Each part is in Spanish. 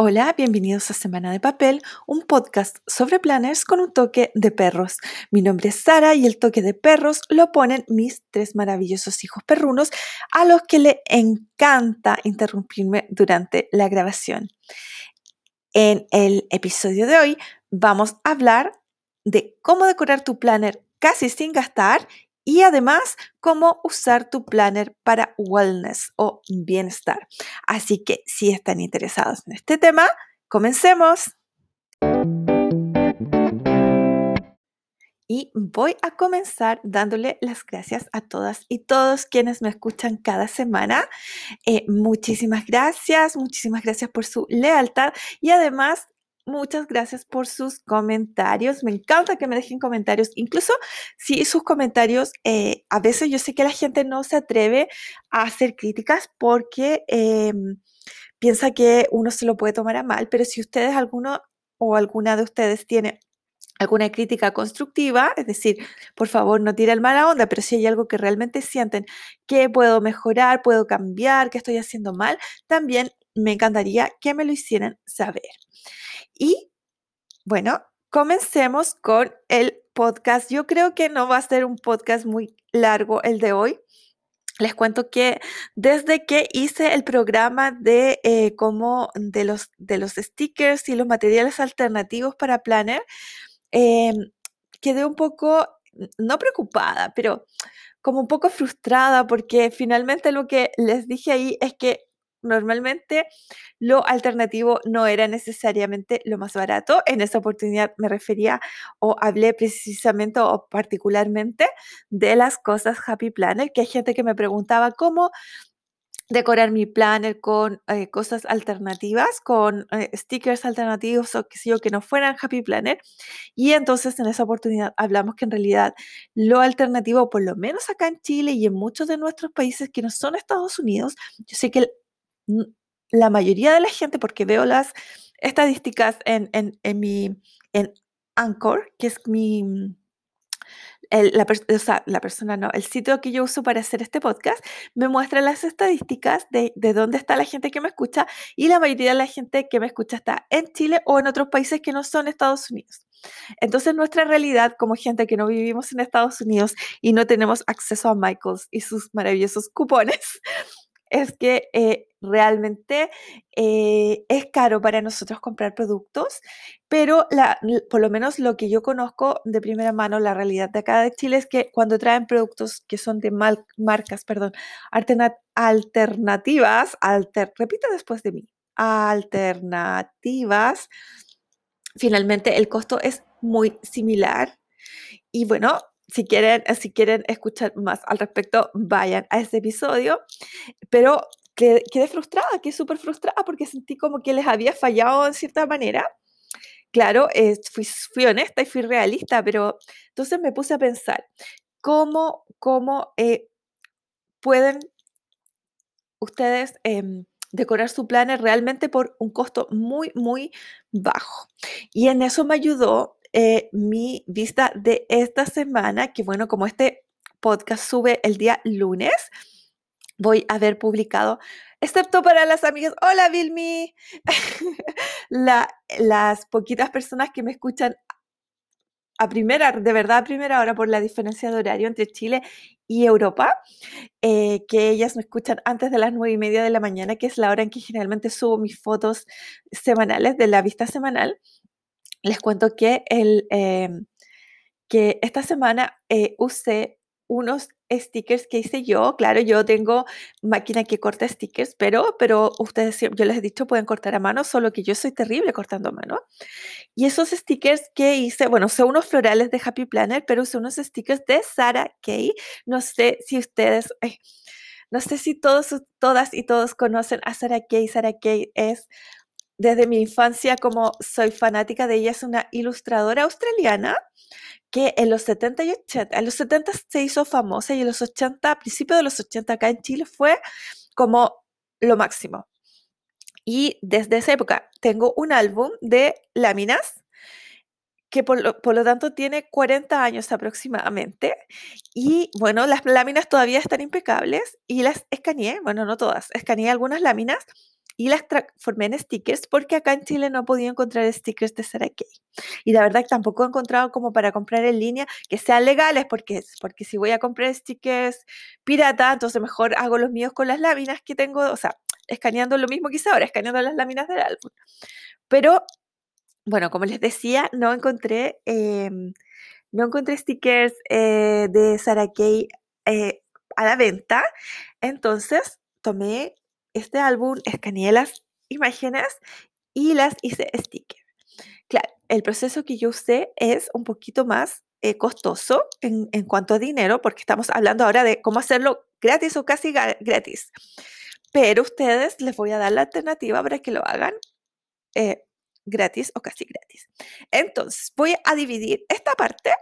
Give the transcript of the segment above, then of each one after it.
Hola, bienvenidos a Semana de Papel, un podcast sobre planners con un toque de perros. Mi nombre es Sara y el toque de perros lo ponen mis tres maravillosos hijos perrunos a los que le encanta interrumpirme durante la grabación. En el episodio de hoy vamos a hablar de cómo decorar tu planner casi sin gastar y además cómo usar tu planner para wellness o bienestar. Así que si están interesados en este tema, comencemos. Y voy a comenzar dándole las gracias a todas y todos quienes me escuchan cada semana. Eh, muchísimas gracias, muchísimas gracias por su lealtad y además muchas gracias por sus comentarios. Me encanta que me dejen comentarios. Incluso si sus comentarios, eh, a veces yo sé que la gente no se atreve a hacer críticas porque em, piensa que uno se lo puede tomar a mal, pero si ustedes, alguno o alguna de ustedes tiene alguna crítica constructiva, es decir, por favor no tire el mala onda, pero si hay algo que realmente sienten que puedo mejorar, puedo cambiar, que estoy haciendo mal, también me encantaría que me lo hicieran saber. Y bueno, comencemos con el podcast. Yo creo que no va a ser un podcast muy largo el de hoy. Les cuento que desde que hice el programa de eh, de los, de los stickers y los materiales alternativos para Planner, em, quedé un poco, no preocupada, pero como un poco frustrada porque finalmente lo que les dije ahí es que normalmente lo alternativo no era necesariamente lo más barato. En esa oportunidad me refería o hablé precisamente o particularmente de las cosas Happy Planner, que hay gente que me preguntaba cómo decorar mi planner con eh, cosas alternativas, con eh, stickers alternativos o que sé yo, que no fueran Happy Planner. Y entonces en esa oportunidad hablamos que en realidad lo alternativo, por lo menos acá en Chile y en muchos de nuestros países que no son Estados Unidos, yo sé que el la mayoría de la gente, porque veo las estadísticas en, en, mi, en Anchor, que es mi, la, la, persona, no, el sitio que yo uso para hacer este podcast, me muestra las estadísticas de, de, dónde está la gente que me escucha y la mayoría de la gente que me escucha está en Chile o en otros países que no son Estados Unidos. Entonces nuestra realidad como gente que no vivimos en Estados Unidos y no tenemos acceso a Michaels y sus maravillosos cupones, es que eh, realmente eh, es caro para nosotros comprar productos, pero por lo menos lo que yo conozco de primera mano, la realidad de acá de Chile es que cuando traen productos que son de marcas, perdón, alternativas, alter, después de mí, alternativas, finalmente el costo es muy similar. Y bueno, si quieren, si quieren escuchar más al respecto, vayan a ese episodio. Pero quedé, frustrada, quedé súper frustrada porque sentí como que les había fallado en cierta manera. Claro, fui, honesta y fui realista, pero entonces me puse a pensar, ¿cómo, cómo eh, pueden ustedes em, decorar su planner realmente por un costo muy, muy bajo? Y en eso me ayudó eh, mi vista de esta semana, que bueno, como este podcast sube el día lunes, voy a haber publicado, excepto para las amigas, hola Vilmi, las poquitas personas que me escuchan a primera, de verdad a primera hora por la diferencia de horario entre Chile y Europa, eh, que ellas me escuchan antes de las nueve y media de la mañana, que es la hora en que generalmente subo mis fotos semanales de la vista semanal les cuento que, el, em, que esta semana eh, usé unos stickers que hice yo. Claro, yo tengo máquina que corta stickers, pero, pero ustedes, yo les he dicho, pueden cortar a mano, solo que yo soy terrible cortando a mano. Y esos stickers que hice, bueno, son unos florales de Happy Planner, pero son unos stickers de Sarah Kay. No sé si ustedes... no sé si todos, todas y todos conocen a Sarah Kay. Sarah Kay es desde mi infancia como soy fanática de ella, es una ilustradora australiana que en los 70 y 80, en los 70 se hizo famosa y en los 80, a principios de los 80 acá en Chile fue como lo máximo. Y desde esa época tengo un álbum de láminas que por lo, por lo, tanto tiene 40 años aproximadamente. Y bueno, las láminas todavía están impecables y las escaneé, bueno, no todas, escaneé algunas láminas y las transformé en stickers porque acá en Chile no he podido encontrar stickers de Sarah Kay. Y la verdad que tampoco he encontrado como para comprar en línea que sean legales porque, porque si voy a comprar stickers pirata, entonces mejor hago los míos con las láminas que tengo, o sea, escaneando lo mismo que hice ahora, escaneando las láminas del álbum. Pero, bueno, como les decía, no encontré, em, no encontré stickers eh, de Sarah Kay eh, a la venta. Entonces, tomé este álbum, escaneé las imágenes y las hice sticker. Claro, el proceso que yo usé es un poquito más eh, costoso en, cuanto a dinero, porque estamos hablando ahora de cómo hacerlo gratis o casi gratis. Pero ustedes les voy a dar la alternativa para que lo hagan eh, gratis o casi gratis. Entonces, voy a dividir esta parte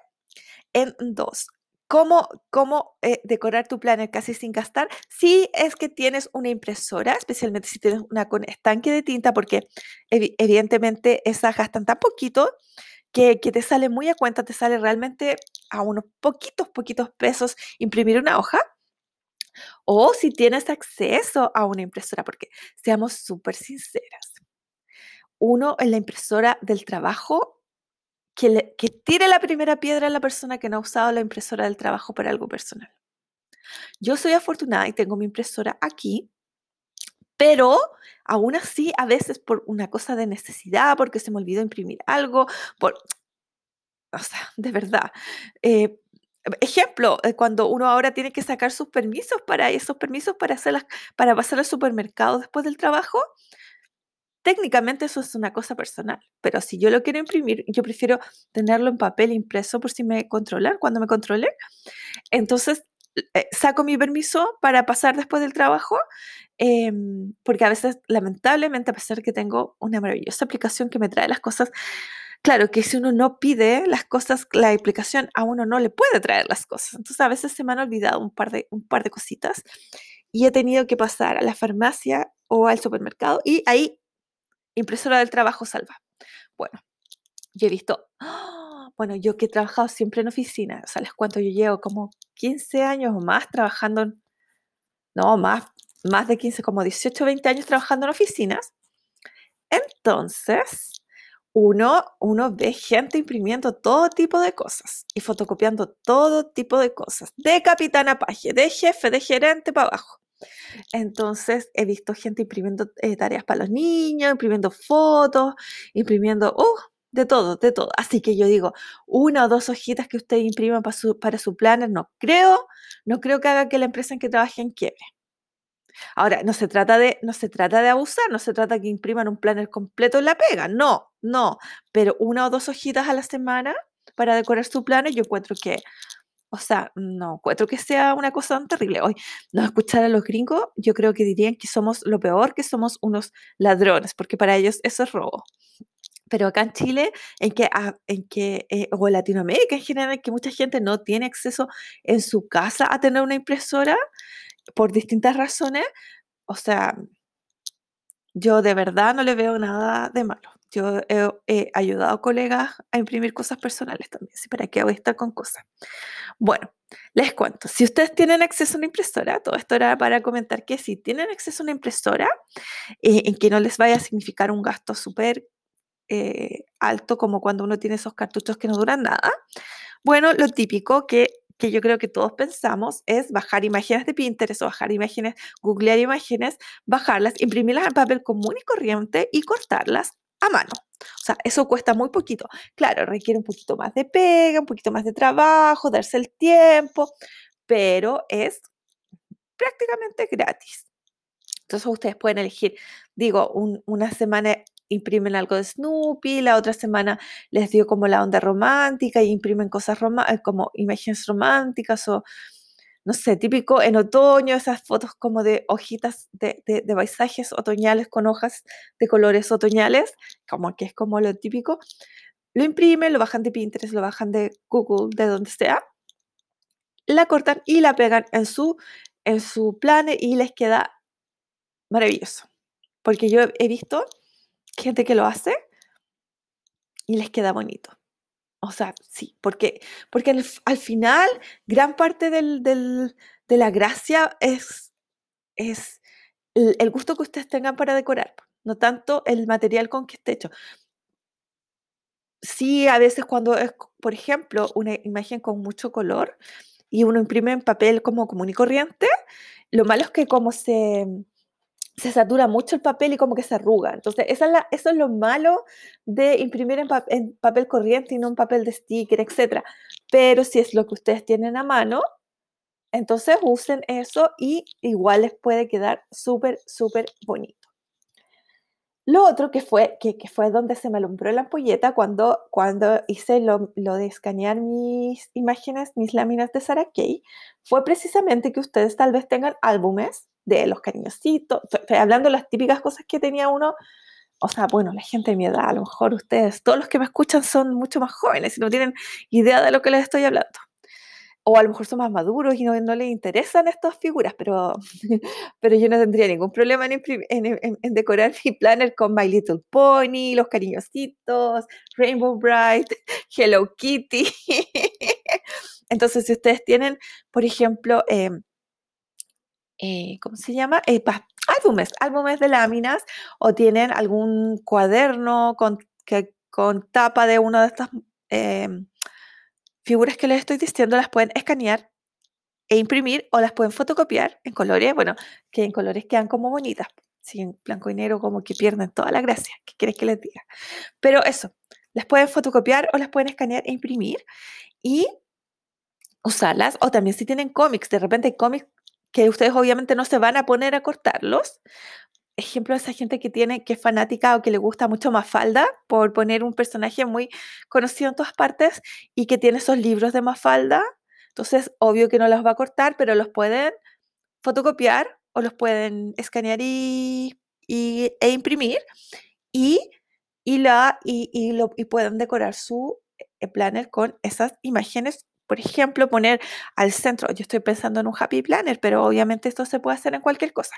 en dos cómo, cómo eh, decorar tu planner casi sin gastar. Si es que tienes una impresora, especialmente si tienes una con estanque de tinta, porque evidentemente esas gastan tan poquito que, que, te sale muy a cuenta, te sale realmente a unos poquitos, poquitos pesos imprimir una hoja. O si tienes acceso a una impresora, porque seamos súper sinceras. Uno en la impresora del trabajo que, tire la primera piedra a la persona que no ha usado la impresora del trabajo para algo personal. Yo soy afortunada y tengo mi impresora aquí, pero aún así, a veces por una cosa de necesidad, porque se me olvidó imprimir algo, por, o sea, de verdad. Eh, ejemplo, eh, cuando uno ahora tiene que sacar sus permisos para esos permisos para, hacer para pasar al supermercado después del trabajo, Técnicamente eso es una cosa personal, pero si yo lo quiero imprimir, yo prefiero tenerlo en papel impreso por si me controlan, cuando me controlen. Entonces, eh, saco mi permiso para pasar después del trabajo, em, porque a veces, lamentablemente, a pesar que tengo una maravillosa aplicación que me trae las cosas, claro que si uno no pide las cosas, la aplicación a uno no le puede traer las cosas. Entonces, a veces se me han olvidado un par de, un par de cositas y he tenido que pasar a la farmacia o al supermercado y ahí impresora del trabajo salva. Bueno, yo he visto, ¡ah! bueno, yo que he trabajado siempre en oficina, o sea, les cuento, yo llevo como 15 años o más trabajando, no, más, más de 15, como 18, 20 años trabajando en oficinas. Entonces, uno, uno ve gente imprimiendo todo tipo de cosas y fotocopiando todo tipo de cosas, de capitana paje, de jefe, de gerente para abajo. Entonces he visto gente imprimiendo eh, tareas para los niños, imprimiendo fotos, imprimiendo, uh, de todo, de todo. Así que yo digo, una o dos hojitas que usted imprima para su, para planner, no creo, no creo que haga que la empresa en que trabaje en quiebre. Ahora, no se trata de, no se trata de abusar, no se trata que impriman un planner completo en la pega, no, no, pero una o dos hojitas a la semana para decorar su planner, yo encuentro que o sea, no encuentro que sea una cosa tan terrible. Hoy, no escuchar a los gringos, yo creo que dirían que somos lo peor, que somos unos ladrones, porque para ellos eso es robo. Pero acá en Chile, en que, ah, en que eh, o en Latinoamérica en general, que mucha gente no tiene acceso en su casa a tener una impresora por distintas razones, o sea, yo de verdad no le veo nada de malo. Yo he, ayudado a colegas a imprimir cosas personales también, ¿sí? ¿Para qué voy a estar con cosas? Bueno, les cuento. Si ustedes tienen acceso a una impresora, todo esto era para comentar que si tienen acceso a una impresora, eh, en que no les vaya a significar un gasto súper eh, alto como cuando uno tiene esos cartuchos que no duran nada. Bueno, lo típico que que yo creo que todos pensamos es bajar imágenes de Pinterest o bajar imágenes, googlear imágenes, bajarlas, imprimirlas en papel común y corriente y cortarlas a mano. O sea, eso cuesta muy poquito. Claro, requiere un poquito más de pega, un poquito más de trabajo, darse el tiempo, pero es prácticamente gratis. Entonces ustedes pueden elegir, digo, una semana imprimen algo de Snoopy, la otra semana les dio como la onda romántica y imprimen cosas eh, como imágenes románticas o, no sé, típico en otoño, esas fotos como de hojitas de, de, paisajes otoñales con hojas de colores otoñales, como que es como lo típico. Lo imprimen, lo bajan de Pinterest, lo bajan de Google, de donde sea, la cortan y la pegan en su, en su y les queda maravilloso. Porque yo he visto gente que lo hace y les queda bonito. O sea, sí, porque, porque al, final gran parte del, de la gracia es, es el, gusto que ustedes tengan para decorar, no tanto el material con que esté hecho. Sí, a veces cuando es, por ejemplo, una imagen con mucho color y uno imprime en papel como común y corriente, lo malo es que como se, se satura mucho el papel y como que se arruga. Entonces, es eso es lo malo de imprimir en, papel corriente y no en papel de sticker, etc. Pero si es lo que ustedes tienen a mano, entonces usen eso y igual les puede quedar súper, súper bonito. Lo otro que fue, que, fue donde se me alumbró la ampolleta cuando, cuando hice lo, de escanear mis imágenes, mis láminas de Sarah Kay, fue precisamente que ustedes tal vez tengan álbumes de los cariñositos, estoy hablando de las típicas cosas que tenía uno, o sea, bueno, la gente de mi edad, a lo mejor ustedes, todos los que me escuchan son mucho más jóvenes y no tienen idea de lo que les estoy hablando o a lo mejor son más maduros y no, no les interesan estas figuras, pero, pero yo no tendría ningún problema en, en, decorar mi planner con My Little Pony, los cariñositos, Rainbow Bright, Hello Kitty. Entonces, si ustedes tienen, por ejemplo, em, eh, ¿cómo se llama? Eh, álbumes, álbumes de láminas, o tienen algún cuaderno con, que, con tapa de una de estas em, figuras que les estoy diciendo las pueden escanear e imprimir o las pueden fotocopiar en colores, bueno, que en colores quedan como bonitas. Si en blanco y negro como que pierden toda la gracia, ¿qué quieres que les diga? Pero eso, las pueden fotocopiar o las pueden escanear e imprimir y usarlas. O también si tienen cómics, de repente hay cómics que ustedes obviamente no se van a poner a cortarlos, ejemplo de esa gente que tiene, que es fanática o que le gusta mucho Mafalda, por poner un personaje muy conocido en todas partes y que tiene esos libros de Mafalda. Entonces, obvio que no los va a cortar, pero los pueden fotocopiar o los pueden escanear y, e imprimir y, y, la, y, lo, y pueden decorar su eh, planner con esas imágenes por ejemplo, poner al centro, yo estoy pensando en un happy planner, pero obviamente esto se puede hacer en cualquier cosa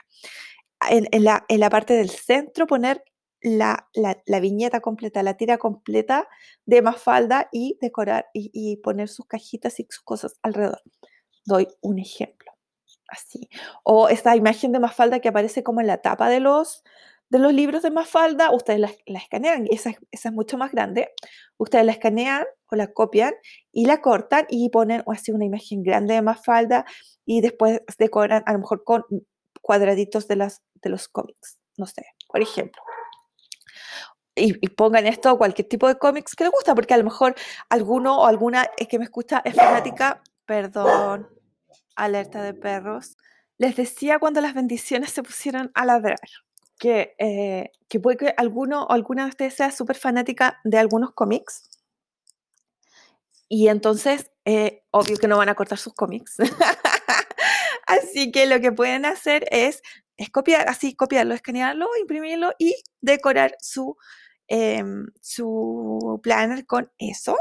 en, la, en la parte del centro poner la, la, viñeta completa, la tira completa de Mafalda y decorar y, poner sus cajitas y sus cosas alrededor. Doy un ejemplo. Así. O esta imagen de Mafalda que aparece como en la tapa de los, de los libros de Mafalda, ustedes la, la escanean, esa, esa, es mucho más grande. Ustedes la escanean o la copian y la cortan y ponen así una imagen grande de Mafalda y después decoran a lo mejor con cuadraditos de, las, de los cómics, no sé, por ejemplo. Y, pongan esto cualquier tipo de cómics que les gusta, porque a lo mejor alguno o alguna es que me escucha es fanática, perdón, alerta de perros. Les decía cuando las bendiciones se pusieron a ladrar que, eh, que puede que alguno o alguna de ustedes sea súper fanática de algunos cómics. Y entonces, eh, obvio que no van a cortar sus cómics. Así que lo que pueden hacer es, copiar, así copiarlo, escanearlo, imprimirlo y decorar su, em, su planner con eso.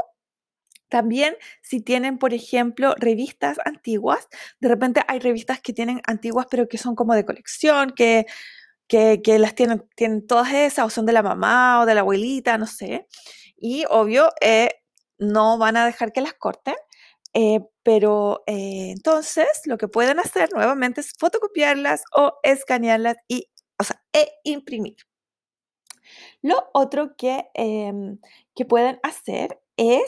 También si tienen, por ejemplo, revistas antiguas, de repente hay revistas que tienen antiguas pero que son como de colección, que, que, las tienen, tienen todas esas o son de la mamá o de la abuelita, no sé. Y obvio, eh, no van a dejar que las corten. Eh, pero eh, entonces lo que pueden hacer nuevamente es fotocopiarlas o escanearlas y, o sea, e imprimir. Lo otro que, em, que pueden hacer es,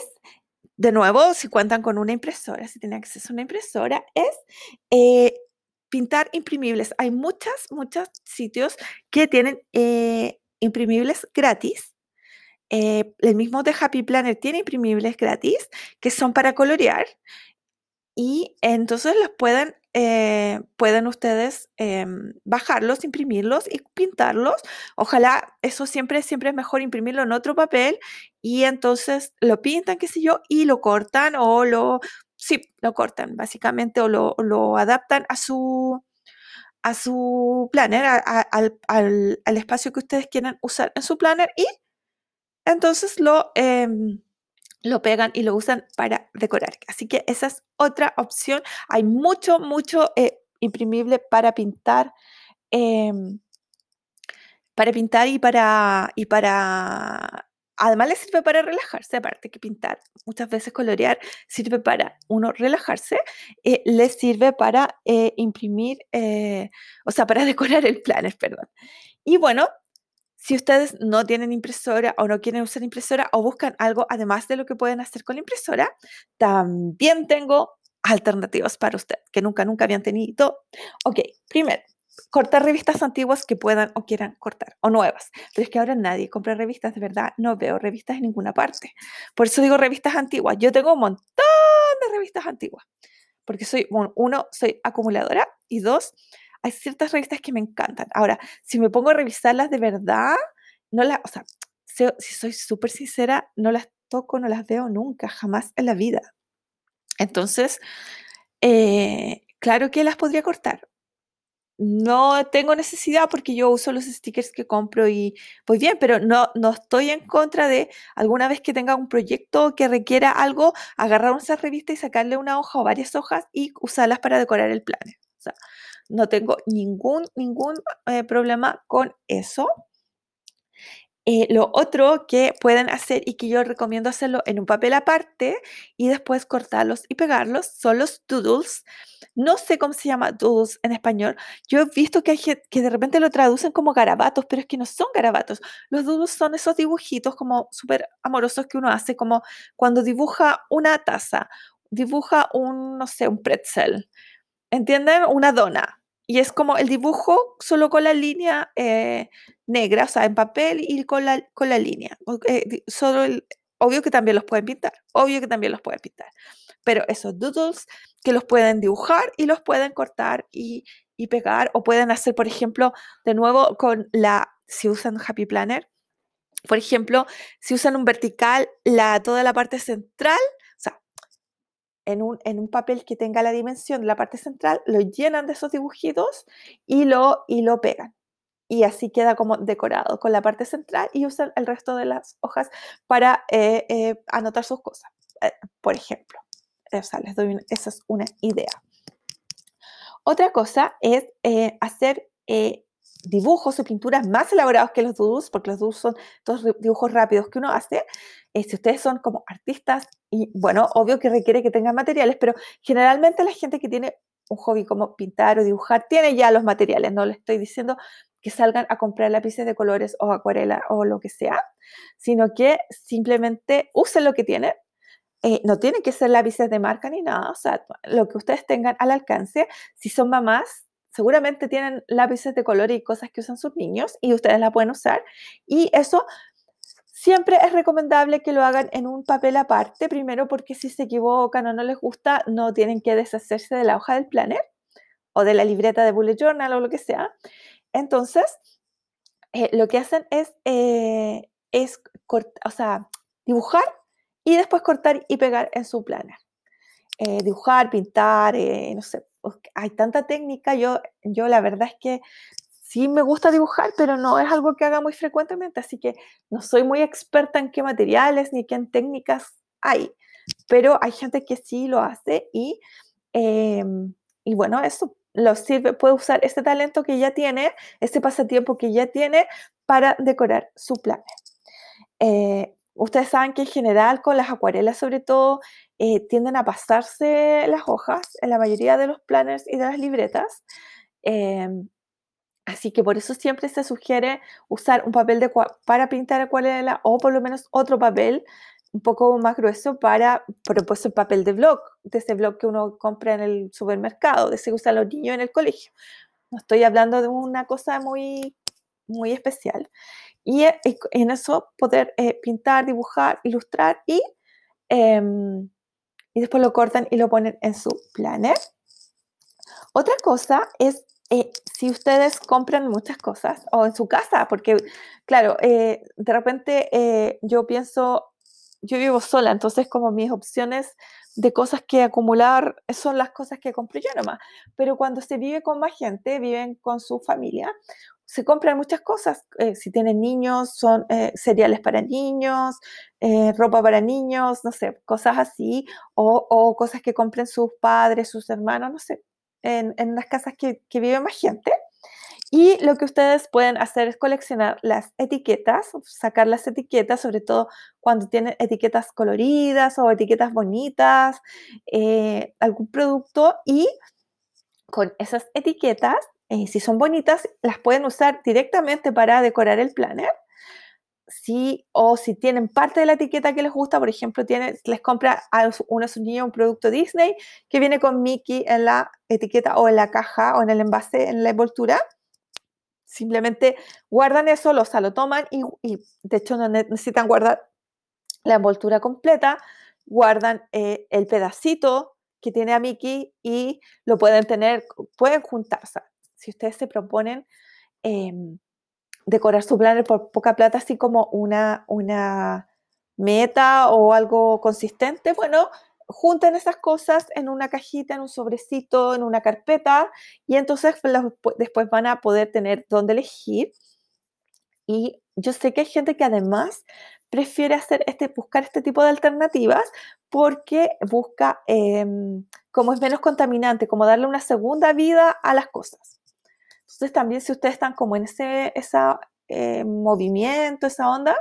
de nuevo, si cuentan con una impresora, si tienen acceso a una impresora, es eh, pintar imprimibles. Hay muchos, muchos sitios que tienen imprimibles gratis. el mismo de Happy Planner tiene imprimibles gratis que son para colorear y entonces los pueden, eh, pueden ustedes em, bajarlos, imprimirlos y pintarlos. Ojalá eso siempre, siempre es mejor imprimirlo en otro papel y entonces lo pintan, qué sé yo, y lo cortan o lo, sí, lo cortan básicamente o lo, lo adaptan a su, a su planner, al, al, espacio que ustedes quieran usar en su planner y entonces lo... Em, lo pegan y lo usan para decorar. Así que esa es otra opción. Hay mucho, mucho eh, imprimible para pintar. Em, para pintar y para, y para además le sirve para relajarse, aparte que pintar, muchas veces colorear sirve para uno relajarse, eh, le sirve para eh, imprimir, eh, o sea, para decorar el planner, perdón. Y bueno, si ustedes no tienen impresora o no quieren usar impresora o buscan algo además de lo que pueden hacer con la impresora, también tengo alternativas para usted que nunca, nunca habían tenido. Ok, primero, cortar revistas antiguas que puedan o quieran cortar, o nuevas. Pero es que ahora nadie compra revistas, de verdad, no veo revistas en ninguna parte. Por eso digo revistas antiguas. Yo tengo un montón de revistas antiguas, porque soy, uno, soy acumuladora y dos, hay ciertas revistas que me encantan. Ahora, si me pongo a revisarlas de verdad, no las, o sea, si soy súper sincera, no las toco, no las veo nunca, jamás en la vida. Entonces, eh, claro que las podría cortar, no tengo necesidad porque yo uso los stickers que compro y pues bien, pero no, no estoy en contra de alguna vez que tenga un proyecto que requiera algo, agarrar una revista y sacarle una hoja o varias hojas y usarlas para decorar el planner. O sea, no tengo ningún, ningún eh, problema con eso. Eh, lo otro que pueden hacer y que yo recomiendo hacerlo en un papel aparte y después cortarlos y pegarlos son los doodles. No sé cómo se llama doodles en español. Yo he visto que de repente lo traducen como garabatos, pero es que no son garabatos. Los doodles son esos dibujitos como súper amorosos que uno hace, como cuando dibuja una taza, dibuja un, no sé, un pretzel. ¿Entienden? Una dona y es como el dibujo solo con la línea eh, negra, o sea, en papel y con la, con la línea. Eh, solo obvio que también los pueden pintar, obvio que también los pueden pintar. Pero esos doodles que los pueden dibujar y los pueden cortar y, y pegar, o pueden hacer, por ejemplo, de nuevo con la, si usan Happy Planner, por ejemplo, si usan un vertical, la, toda la parte central en un, papel que tenga la dimensión de la parte central, lo llenan de esos dibujitos y lo, y lo pegan. Y así queda como decorado con la parte central y usan el resto de las hojas para eh, eh, anotar sus cosas, eh, por ejemplo. O sea, les doy esa es una idea. Otra cosa es hacer dibujos o pinturas más elaborados que los doodles, porque los doodles son todos dibujos rápidos que uno hace. Eh, si ustedes son como artistas, y bueno, obvio que requiere que tengan materiales, pero generalmente la gente que tiene un hobby como pintar o dibujar tiene ya los materiales, no les estoy diciendo que salgan a comprar lápices de colores o acuarela o lo que sea, sino que simplemente usen lo que tienen. Eh, no tienen que ser lápices de marca ni nada, o sea, lo que ustedes tengan al alcance. Si son mamás, seguramente tienen lápices de color y cosas que usan sus niños y ustedes la pueden usar. Y eso siempre es recomendable que lo hagan en un papel aparte, primero porque si se equivocan o no les gusta, no tienen que deshacerse de la hoja del planner o de la libreta de bullet journal o lo que sea. Entonces, eh, lo que hacen es, eh, es o sea, dibujar y después cortar y pegar en su planner. Eh, dibujar, pintar, no sé, hay tanta técnica, yo, yo la verdad es que sí me gusta dibujar, pero no es algo que haga muy frecuentemente, así que no soy muy experta en qué materiales ni qué técnicas hay, pero hay gente que sí lo hace y, em, y bueno, eso lo sirve, puede usar este talento que ya tiene, este pasatiempo que ya tiene para decorar su plan. Eh, ustedes saben que en general con las acuarelas sobre todo eh, tienden a pasarse las hojas en la mayoría de los planners y de las libretas. Em, así que por eso siempre se sugiere usar un papel de, para pintar acuarela o por lo menos otro papel un poco más grueso para, por pues el papel de blog, de ese blog que uno compra en el supermercado, de ese que usan los niños en el colegio. No estoy hablando de una cosa muy, muy especial. Y eh, en eso poder eh, pintar, dibujar, ilustrar y em, y después lo cortan y lo ponen en su planner. Otra cosa es eh, si ustedes compran muchas cosas o en su casa, porque claro, eh, de repente eh, yo pienso, yo vivo sola, entonces como mis opciones de cosas que acumular son las cosas que compro yo nomás. Pero cuando se vive con más gente, viven con su familia, se compran muchas cosas. Eh, si tienen niños, son eh, cereales para niños, eh, ropa para niños, no sé, cosas así, o, cosas que compren sus padres, sus hermanos, no sé, en, las casas que, que vive más gente. Y lo que ustedes pueden hacer es coleccionar las etiquetas, sacar las etiquetas, sobre todo cuando tienen etiquetas coloridas o etiquetas bonitas, algún producto y con esas etiquetas, eh, si son bonitas, las pueden usar directamente para decorar el planner. Si, o si tienen parte de la etiqueta que les gusta, por ejemplo, tiene, les compra a uno de sus niños un producto Disney que viene con Mickey en la etiqueta o en la caja o en el envase, en la envoltura, simplemente guardan eso, lo, lo toman y, de hecho no necesitan guardar la envoltura completa, guardan eh, el pedacito que tiene a Mickey y lo pueden tener, pueden juntarse. Si ustedes se proponen em, decorar su planner por poca plata, así como una, una meta o algo consistente, bueno, junten esas cosas en una cajita, en un sobrecito, en una carpeta y entonces después van a poder tener dónde elegir. Y yo sé que hay gente que además prefiere hacer este, buscar este tipo de alternativas porque busca, em, como es menos contaminante, como darle una segunda vida a las cosas. Entonces también si ustedes están como en ese esa, eh, movimiento, esa onda,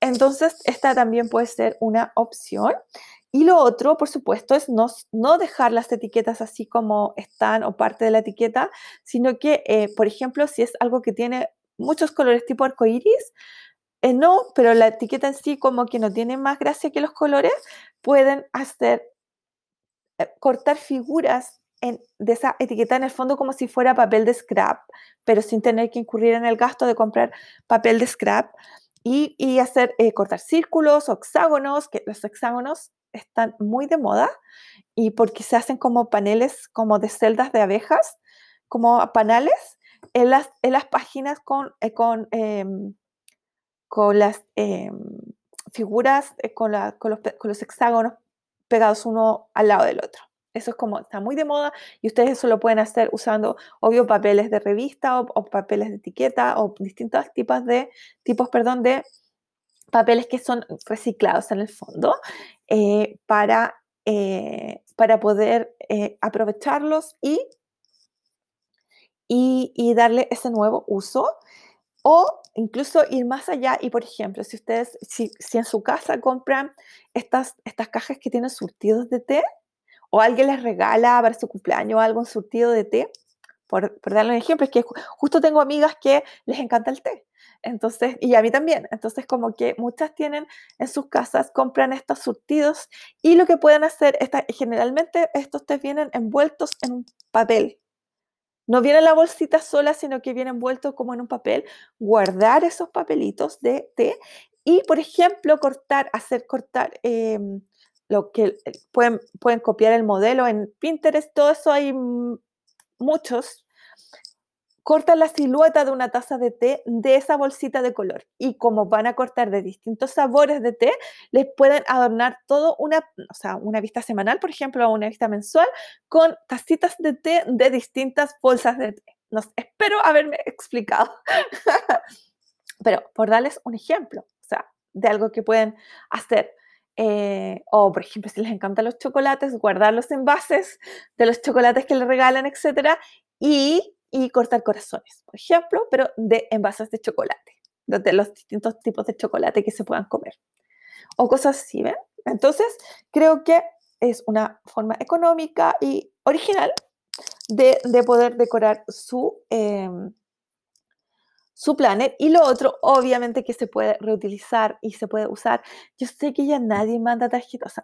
entonces esta también puede ser una opción. Y lo otro, por supuesto, es no, no, dejar las etiquetas así como están o parte de la etiqueta, sino que, eh, por ejemplo, si es algo que tiene muchos colores tipo arcoíris, eh, no, pero la etiqueta en sí como que no tiene más gracia que los colores, pueden hacer, eh, cortar figuras de esa etiqueta en el fondo como si fuera papel de scrap, pero sin tener que incurrir en el gasto de comprar papel de scrap y, y hacer, cortar círculos, hexágonos, que los hexágonos están muy de moda y porque se hacen como paneles como de celdas de abejas, como panales en las, en las páginas con, eh, con, em, con las em, figuras, eh, con, con, los, con, los, hexágonos pegados uno al lado del otro. Eso es como, está muy de moda y ustedes eso lo pueden hacer usando, obvio, papeles de revista o, papeles de etiqueta o distintos tipos de, tipos, perdón, de papeles que son reciclados en el fondo eh, para, eh, para poder eh, aprovecharlos y, y, darle ese nuevo uso. O incluso ir más allá y, por ejemplo, si ustedes, si, si en su casa compran estas, estas cajas que tienen surtidos de té, o alguien les regala para su cumpleaños algo en surtido de té, por, darle un ejemplo, es que justo tengo amigas que les encanta el té. Entonces, y a mí también. Entonces, como que muchas tienen en sus casas, compran estos surtidos y lo que pueden hacer, generalmente estos te vienen envueltos en un papel. No viene la bolsita sola, sino que viene envuelto como en un papel. Guardar esos papelitos de té y, por ejemplo, cortar, hacer cortar em, lo que eh, pueden, pueden copiar el modelo en Pinterest, todo eso hay muchos cortan la silueta de una taza de té de esa bolsita de color. Y como van a cortar de distintos sabores de té, les pueden adornar todo una, o sea, una vista semanal, por ejemplo, o una vista mensual, con tacitas de té de distintas bolsas de té. Espero haberme explicado. Pero por darles un ejemplo, o sea, de algo que pueden hacer. Eh, o, por ejemplo, si les encantan los chocolates, guardar los envases de los chocolates que les regalan, etcétera, y y cortar corazones, por ejemplo, pero de envases de chocolate, de los distintos tipos de chocolate que se puedan comer. O cosas así, ¿ven? Entonces, creo que es una forma económica y original de, poder decorar su, eh, su planner. Y lo otro, obviamente, que se puede reutilizar y se puede usar. Yo sé que ya nadie manda tarjetas.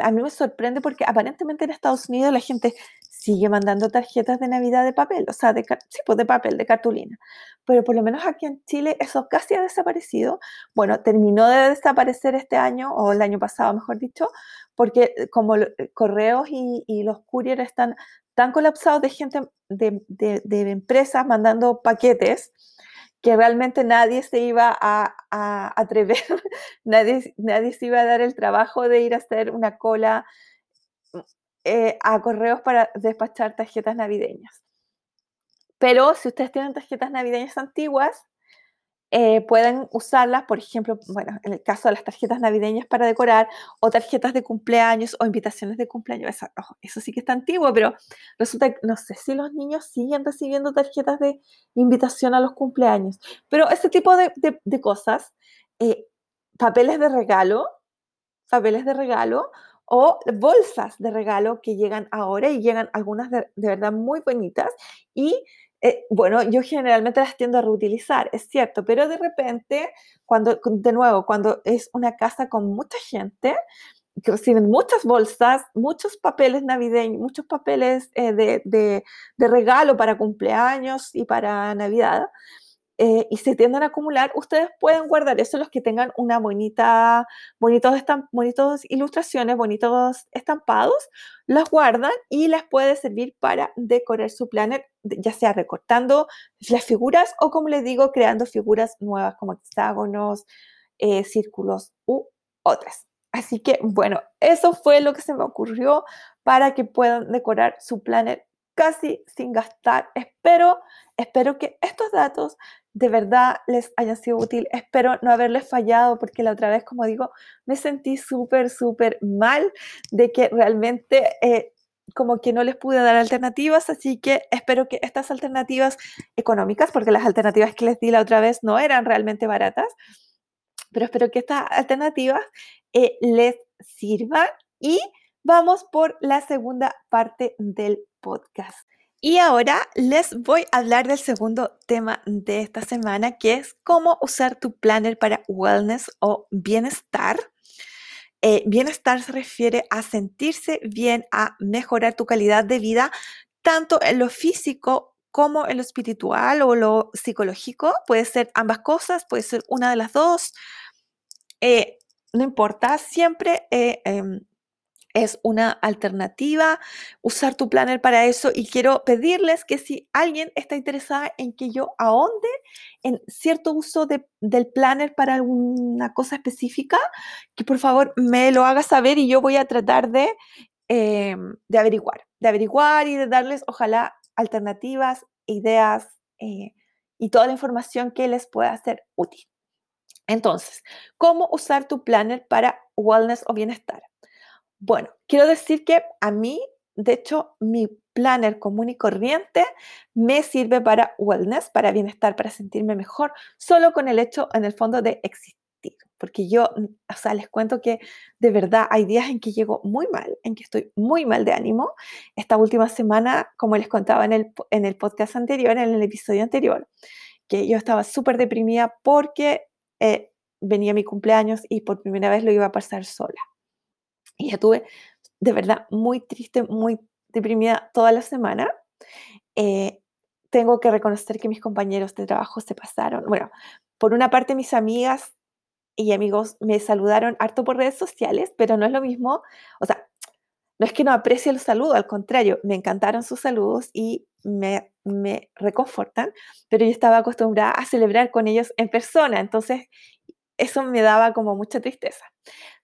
a mí me sorprende porque aparentemente en Estados Unidos la gente sigue mandando tarjetas de Navidad de papel, o sea, de, sí, pues de papel, de cartulina. Pero por lo menos aquí en Chile eso casi ha desaparecido. Bueno, terminó de desaparecer este año, o el año pasado, mejor dicho, porque eh, como eh, correos y, los couriers están tan colapsados de gente, de, de, empresas mandando paquetes, que realmente nadie se iba a, atrever, nadie, nadie se iba a dar el trabajo de ir a hacer una cola eh, a correos para despachar tarjetas navideñas. Pero si ustedes tienen tarjetas navideñas antiguas, eh, usarlas, por ejemplo, bueno, en el caso de las tarjetas navideñas para decorar, o tarjetas de cumpleaños o invitaciones de cumpleaños. Eso, eso sí que está antiguo, pero resulta que no sé si los niños siguen recibiendo tarjetas de invitación a los cumpleaños. Pero ese tipo de, de, cosas, eh, papeles de regalo, papeles de regalo o bolsas de regalo que llegan ahora y llegan algunas de, de verdad muy bonitas y eh, bueno, yo generalmente las tiendo a reutilizar, es cierto, pero de repente, cuando, de nuevo, cuando es una casa con mucha gente, que reciben muchas bolsas, muchos papeles navideños, muchos papeles eh, de, regalo para cumpleaños y para Navidad, eh, y se tienden a acumular, ustedes pueden guardar eso, los que tengan una bonita, bonitos, bonitos ilustraciones, bonitos estampados, los guardan y les puede servir para decorar su planner, ya sea recortando las figuras o como les digo, creando figuras nuevas como hexágonos, eh, círculos u otras. Así que bueno, eso fue lo que se me ocurrió para que puedan decorar su planner casi sin gastar. Espero, espero que estos datos de verdad les haya sido útil. Espero no haberles fallado porque la otra vez, como digo, me sentí súper, súper mal de que realmente eh, como que no les pude dar alternativas, así que espero que estas alternativas económicas, porque las alternativas que les di la otra vez no eran realmente baratas, pero espero que estas alternativas eh, les sirvan y vamos por la segunda parte del podcast. Y ahora les voy a hablar del segundo tema de esta semana, que es cómo usar tu planner para wellness o bienestar. Eh, bienestar se refiere a sentirse bien, a mejorar tu calidad de vida, tanto en lo físico como en lo espiritual o lo psicológico. Puede ser ambas cosas, puede ser una de las dos. Eh, no importa, siempre eh, em, es una alternativa usar tu planner para eso y quiero pedirles que si alguien está interesada en que yo ahonde en cierto uso del planner para alguna cosa específica, que por favor me lo haga saber y yo voy a tratar de, em, de averiguar, de averiguar y de darles ojalá alternativas, ideas eh, y toda la información que les pueda ser útil. Entonces, ¿cómo usar tu planner para wellness o bienestar? Bueno, quiero decir que a mí, de hecho, mi planner común y corriente me sirve para wellness, para bienestar, para sentirme mejor, solo con el hecho, en el fondo, de existir. Porque yo, mm, o sea, les cuento que de verdad hay días en que llego muy mal, en que estoy muy mal de ánimo. Esta última semana, como les contaba en el, en el podcast anterior, en el episodio anterior, que yo estaba súper deprimida porque eh, venía mi cumpleaños y por primera vez lo iba a pasar sola. Y ya tuve de verdad muy triste, muy deprimida toda la semana. Eh, tengo que reconocer que mis compañeros de trabajo se pasaron. Bueno, por una parte mis amigas y amigos me saludaron harto por redes sociales, pero no es lo mismo. O sea, no es que no aprecie el saludo, al contrario, me encantaron sus saludos y me, me reconfortan, pero yo estaba acostumbrada a celebrar con ellos en persona, entonces eso me daba como mucha tristeza.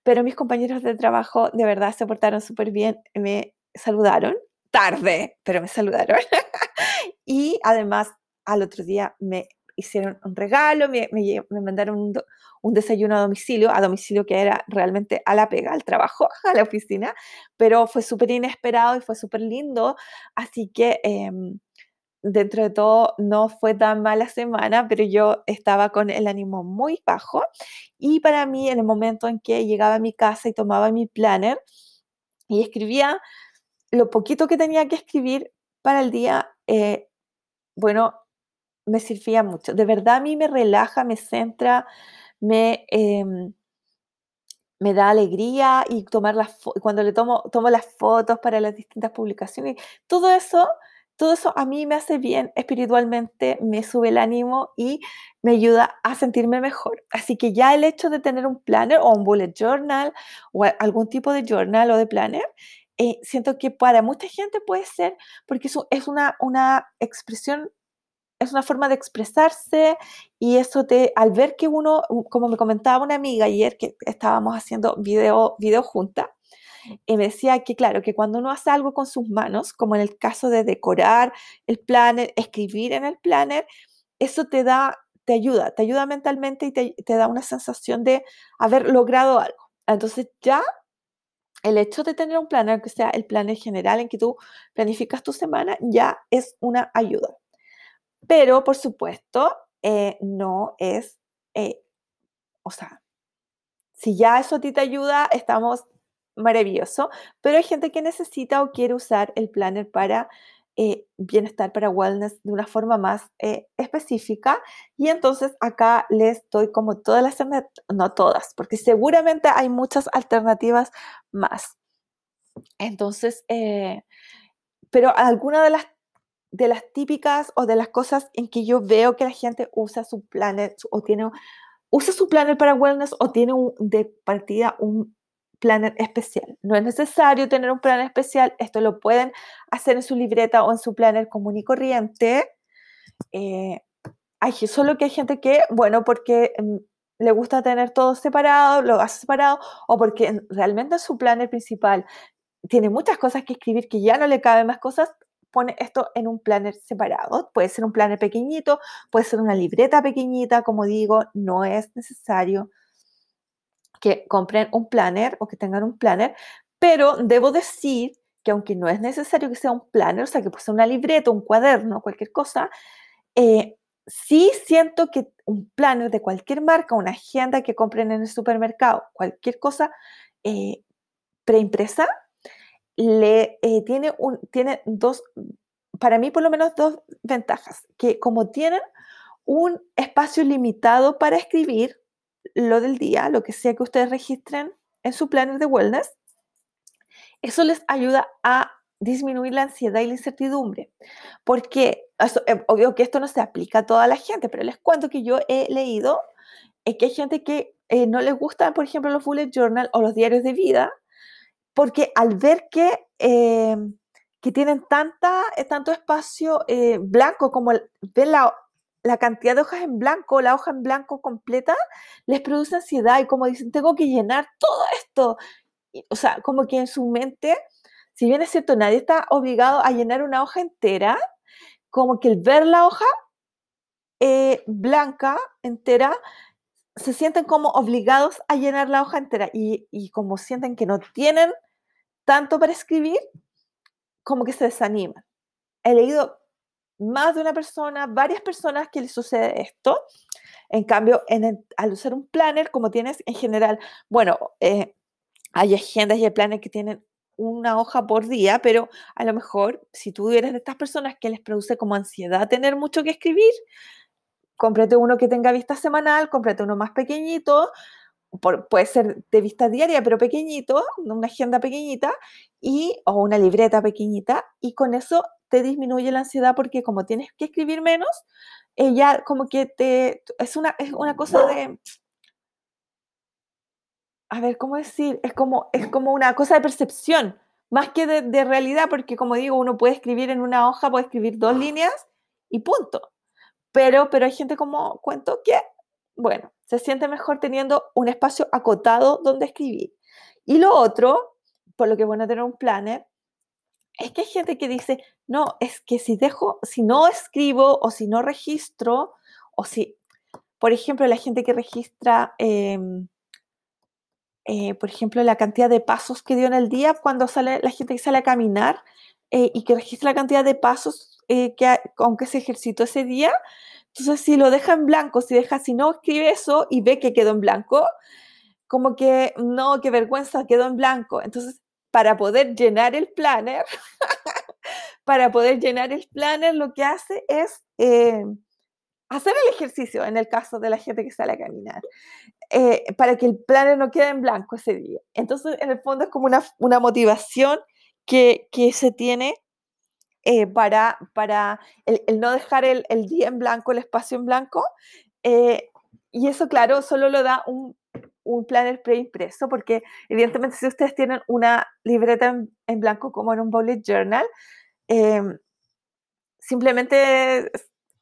Pero mis compañeros de trabajo de verdad se portaron súper bien, me saludaron, tarde, pero me saludaron. y además al otro día me hicieron un regalo, me, me, mandaron un, un, desayuno a domicilio, a domicilio que era realmente a la pega, al trabajo, a la oficina, pero fue súper inesperado y fue súper lindo. Así que... Eh, dentro de todo no fue tan mala semana, pero yo estaba con el ánimo muy bajo y para mí en el momento en que llegaba a mi casa y tomaba mi planner y escribía lo poquito que tenía que escribir para el día, eh, bueno, me servía mucho. De verdad a mí me relaja, me centra, me... Em, me da alegría y tomar las cuando le tomo, tomo las fotos para las distintas publicaciones, todo eso todo eso a mí me hace bien espiritualmente, me sube el ánimo y me ayuda a sentirme mejor. Así que ya el hecho de tener un planner o un bullet journal o algún tipo de journal o de planner, eh, siento que para mucha gente puede ser porque es, es una, una expresión es una forma de expresarse y eso te, al ver que uno, como me comentaba una amiga ayer que estábamos haciendo video, video junta, y me decía que, claro, que cuando uno hace algo con sus manos, como en el caso de decorar el planner, escribir en el planner, eso te da, te ayuda, te ayuda mentalmente y te, te da una sensación de haber logrado algo. Entonces ya el hecho de tener un planner, que sea el planner general en que tú planificas tu semana, ya es una ayuda. Pero, por supuesto, eh, no es, eh, o sea, si ya eso a ti te ayuda, estamos maravilloso, pero hay gente que necesita o quiere usar el planner para eh, bienestar, para wellness de una forma más específica. Y entonces acá les doy como todas las, no todas, porque seguramente hay muchas alternativas más. Entonces, pero alguna de las de las típicas o de las cosas en que yo veo que la gente usa su planner o tiene, usa su planner para wellness o tiene un, de partida un planner especial. No es necesario tener un planner especial, esto lo pueden hacer en su libreta o en su planner común y corriente. Eh, hay, solo que hay gente que, bueno, porque mm, le gusta tener todo separado, lo hace separado, o porque realmente su planner principal tiene muchas cosas que escribir que ya no le caben más cosas, pone esto en un planner separado. Puede ser un planner pequeñito, puede ser una libreta pequeñita, como digo, no es necesario que compren un planner o que tengan un planner, pero debo decir que aunque no es necesario que sea un planner, o sea, que puede ser una libreta, un cuaderno, cualquier cosa, eh, sí siento que un planner de cualquier marca, una agenda que compren en el supermercado, cualquier cosa eh, preimpresa, le, eh, tiene, un, tiene dos, para mí por lo menos dos ventajas, que como tienen un espacio limitado para escribir lo del día, lo que sea que ustedes registren en su planner de wellness, eso les ayuda a disminuir la ansiedad y la incertidumbre. Porque, eh, obvio que esto no se aplica a toda la gente, pero les cuento que yo he leído es que hay gente que eh, no les gustan, por ejemplo, los bullet journal o los diarios de vida, porque al ver que, eh, que tienen tanta, eh, tanto espacio eh, blanco como ver la, la, cantidad de hojas en blanco, la hoja en blanco completa, les produce ansiedad y como dicen, tengo que llenar todo esto. o sea, como que en su mente, si bien es cierto, nadie está obligado a llenar una hoja entera, como que el ver la hoja blanca entera se sienten como obligados a llenar la hoja entera y, y, como sienten que no tienen tanto para escribir, como que se desaniman. He leído más de una persona, varias personas que les sucede esto. En cambio, en al usar un planner, como tienes en general, bueno, eh, hay agendas y hay planners que tienen una hoja por día, pero a lo mejor si tú eres de estas personas que les produce como ansiedad tener mucho que escribir, cómprate uno que tenga vista semanal, cómprate uno más pequeñito, puede ser de vista diaria, pero pequeñito, una agenda pequeñita, y, o una libreta pequeñita, y con eso te disminuye la ansiedad porque como tienes que escribir menos, ella como que te, es una, es una cosa de, a ver, ¿cómo decir? Es como, es como una cosa de percepción, más que de, de realidad, porque como digo, uno puede escribir en una hoja, puede escribir dos líneas y punto. Pero, pero hay gente como cuento que, bueno, se siente mejor teniendo un espacio acotado donde escribir. Y lo otro, por lo que es bueno tener un planner, es que hay gente que dice, no, es que si dejo, si no escribo o si no registro, o si, por ejemplo, la gente que registra, em, eh, por ejemplo, la cantidad de pasos que dio en el día, cuando sale la gente que sale a caminar eh, y que registra la cantidad de pasos eh, que, aunque se ejercitó ese día. Entonces, si lo deja en blanco, si deja, si no escribe eso y ve que quedó en blanco, como que no, qué vergüenza, quedó en blanco. Entonces, para poder llenar el planner, para poder llenar el planner, lo que hace es eh, hacer el ejercicio, en el caso de la gente que sale a caminar, eh, para que el planner no quede en blanco ese día. Entonces, en el fondo es como una, una motivación que, que se tiene eh, para, para el, no dejar el, día en blanco, el espacio en blanco. Eh, y eso, claro, solo lo da un, un planner preimpreso, porque evidentemente si ustedes tienen una libreta en, blanco como en un bullet journal, em, simplemente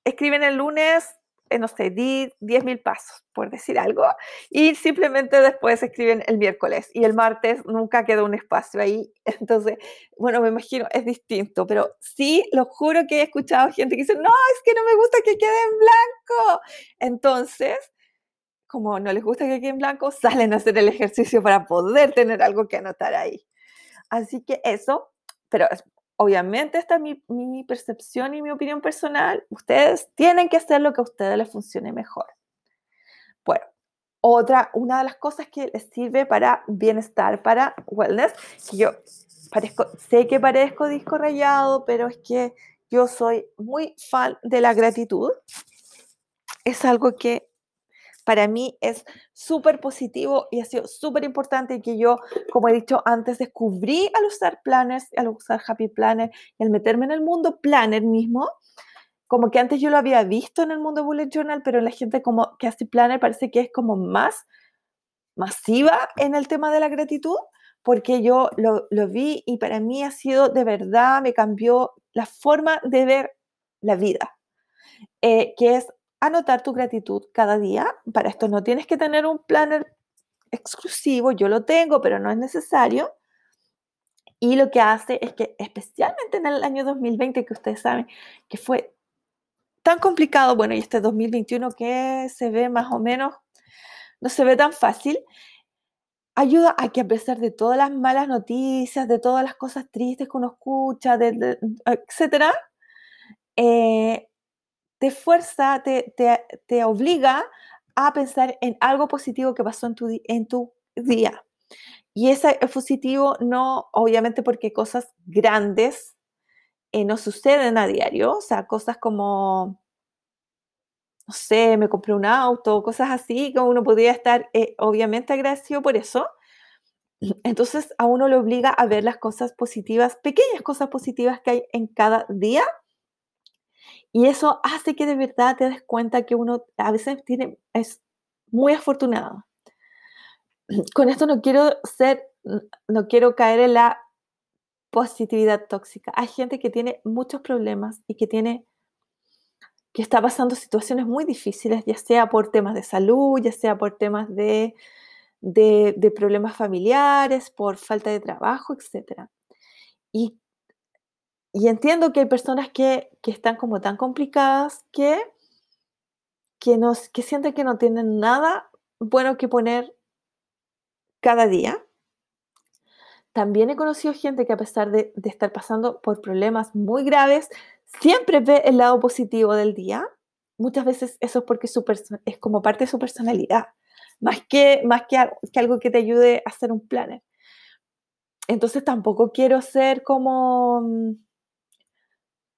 escriben el lunes eh, no sé, di 10.000 pasos, por decir algo, y simplemente después escriben el miércoles y el martes nunca queda un espacio ahí. Entonces, bueno, me imagino, es distinto, pero sí, lo juro que he escuchado gente que dice, no, es que no me gusta que quede en blanco. Entonces, como no les gusta que quede en blanco, salen a hacer el ejercicio para poder tener algo que anotar ahí. Así que eso, pero obviamente esta es mi, percepción y mi opinión personal. Ustedes tienen que hacer lo que a ustedes les funcione mejor. Bueno, otra, una de las cosas que les sirve para bienestar, para wellness, que yo parezco, sé que parezco disco rayado, pero es que yo soy muy fan de la gratitud. Es algo que para mí es súper positivo y ha sido súper importante que yo, como he dicho antes, descubrí al usar planners, al usar Happy Planner y al meterme en el mundo planner mismo, como que antes yo lo había visto en el mundo bullet journal, pero la gente como que hace planner parece que es como más masiva en el tema de la gratitud, porque yo lo, lo vi y para mí ha sido de verdad, me cambió la forma de ver la vida. Eh, que es anotar tu gratitud cada día. Para esto no tienes que tener un planner exclusivo, yo lo tengo, pero no es necesario. Y lo que hace es que especialmente en el año 2020, que ustedes saben que fue tan complicado, bueno, y este 2021 que se ve más o menos, no se ve tan fácil, ayuda a que a pesar de todas las malas noticias, de todas las cosas tristes que uno escucha, de, etcétera, eh, te fuerza, te, te, obliga a pensar en algo positivo que pasó en tu, en tu día. Y ese positivo no, obviamente porque cosas grandes eh, no suceden a diario, o sea, cosas como, no sé, me compré un auto, cosas así, que uno podría estar eh, obviamente agradecido por eso. Entonces a uno le obliga a ver las cosas positivas, pequeñas cosas positivas que hay en cada día y eso hace que de verdad te des cuenta que uno a veces tiene, es muy afortunado. Con esto no quiero ser, no quiero caer en la positividad tóxica. Hay gente que tiene muchos problemas y que tiene que está pasando situaciones muy difíciles, ya sea por temas de salud, ya sea por temas de, de, de problemas familiares, por falta de trabajo, etc. Y y entiendo que hay personas que, están como tan complicadas que, que, nos, que sienten que no tienen nada bueno que poner cada día. También he conocido gente que a pesar de, estar pasando por problemas muy graves, siempre ve el lado positivo del día. Muchas veces eso es porque es como parte de su personalidad, más que, más que, que algo que te ayude a hacer un planner. Entonces tampoco quiero ser como mm,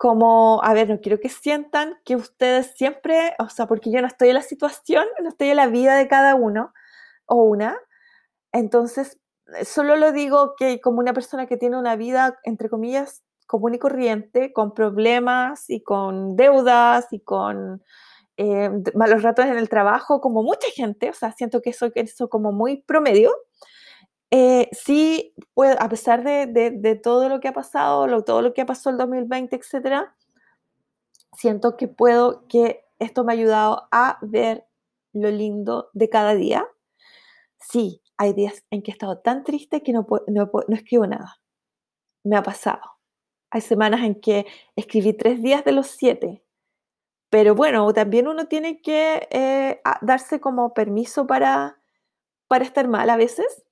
como, a ver, no quiero que sientan que ustedes siempre, o sea, porque yo no estoy en la situación, no estoy en la vida de cada uno o una, entonces eh, solo lo digo que como una persona que tiene una vida, entre comillas, común y corriente, con problemas y con deudas y con eh, malos ratos en el trabajo, como mucha gente, o sea, siento que soy eso como muy promedio, eh, sí, pues, a pesar de, todo lo que ha pasado, todo lo que ha pasado el 2020, etcétera, siento que puedo, que esto me ha ayudado a ver lo lindo de cada día. Sí, hay días en que he estado tan triste que no, no, escribo nada. Me ha pasado. Hay semanas en que escribí tres días de los siete. Pero bueno, también uno tiene que eh, darse como permiso para estar mal a veces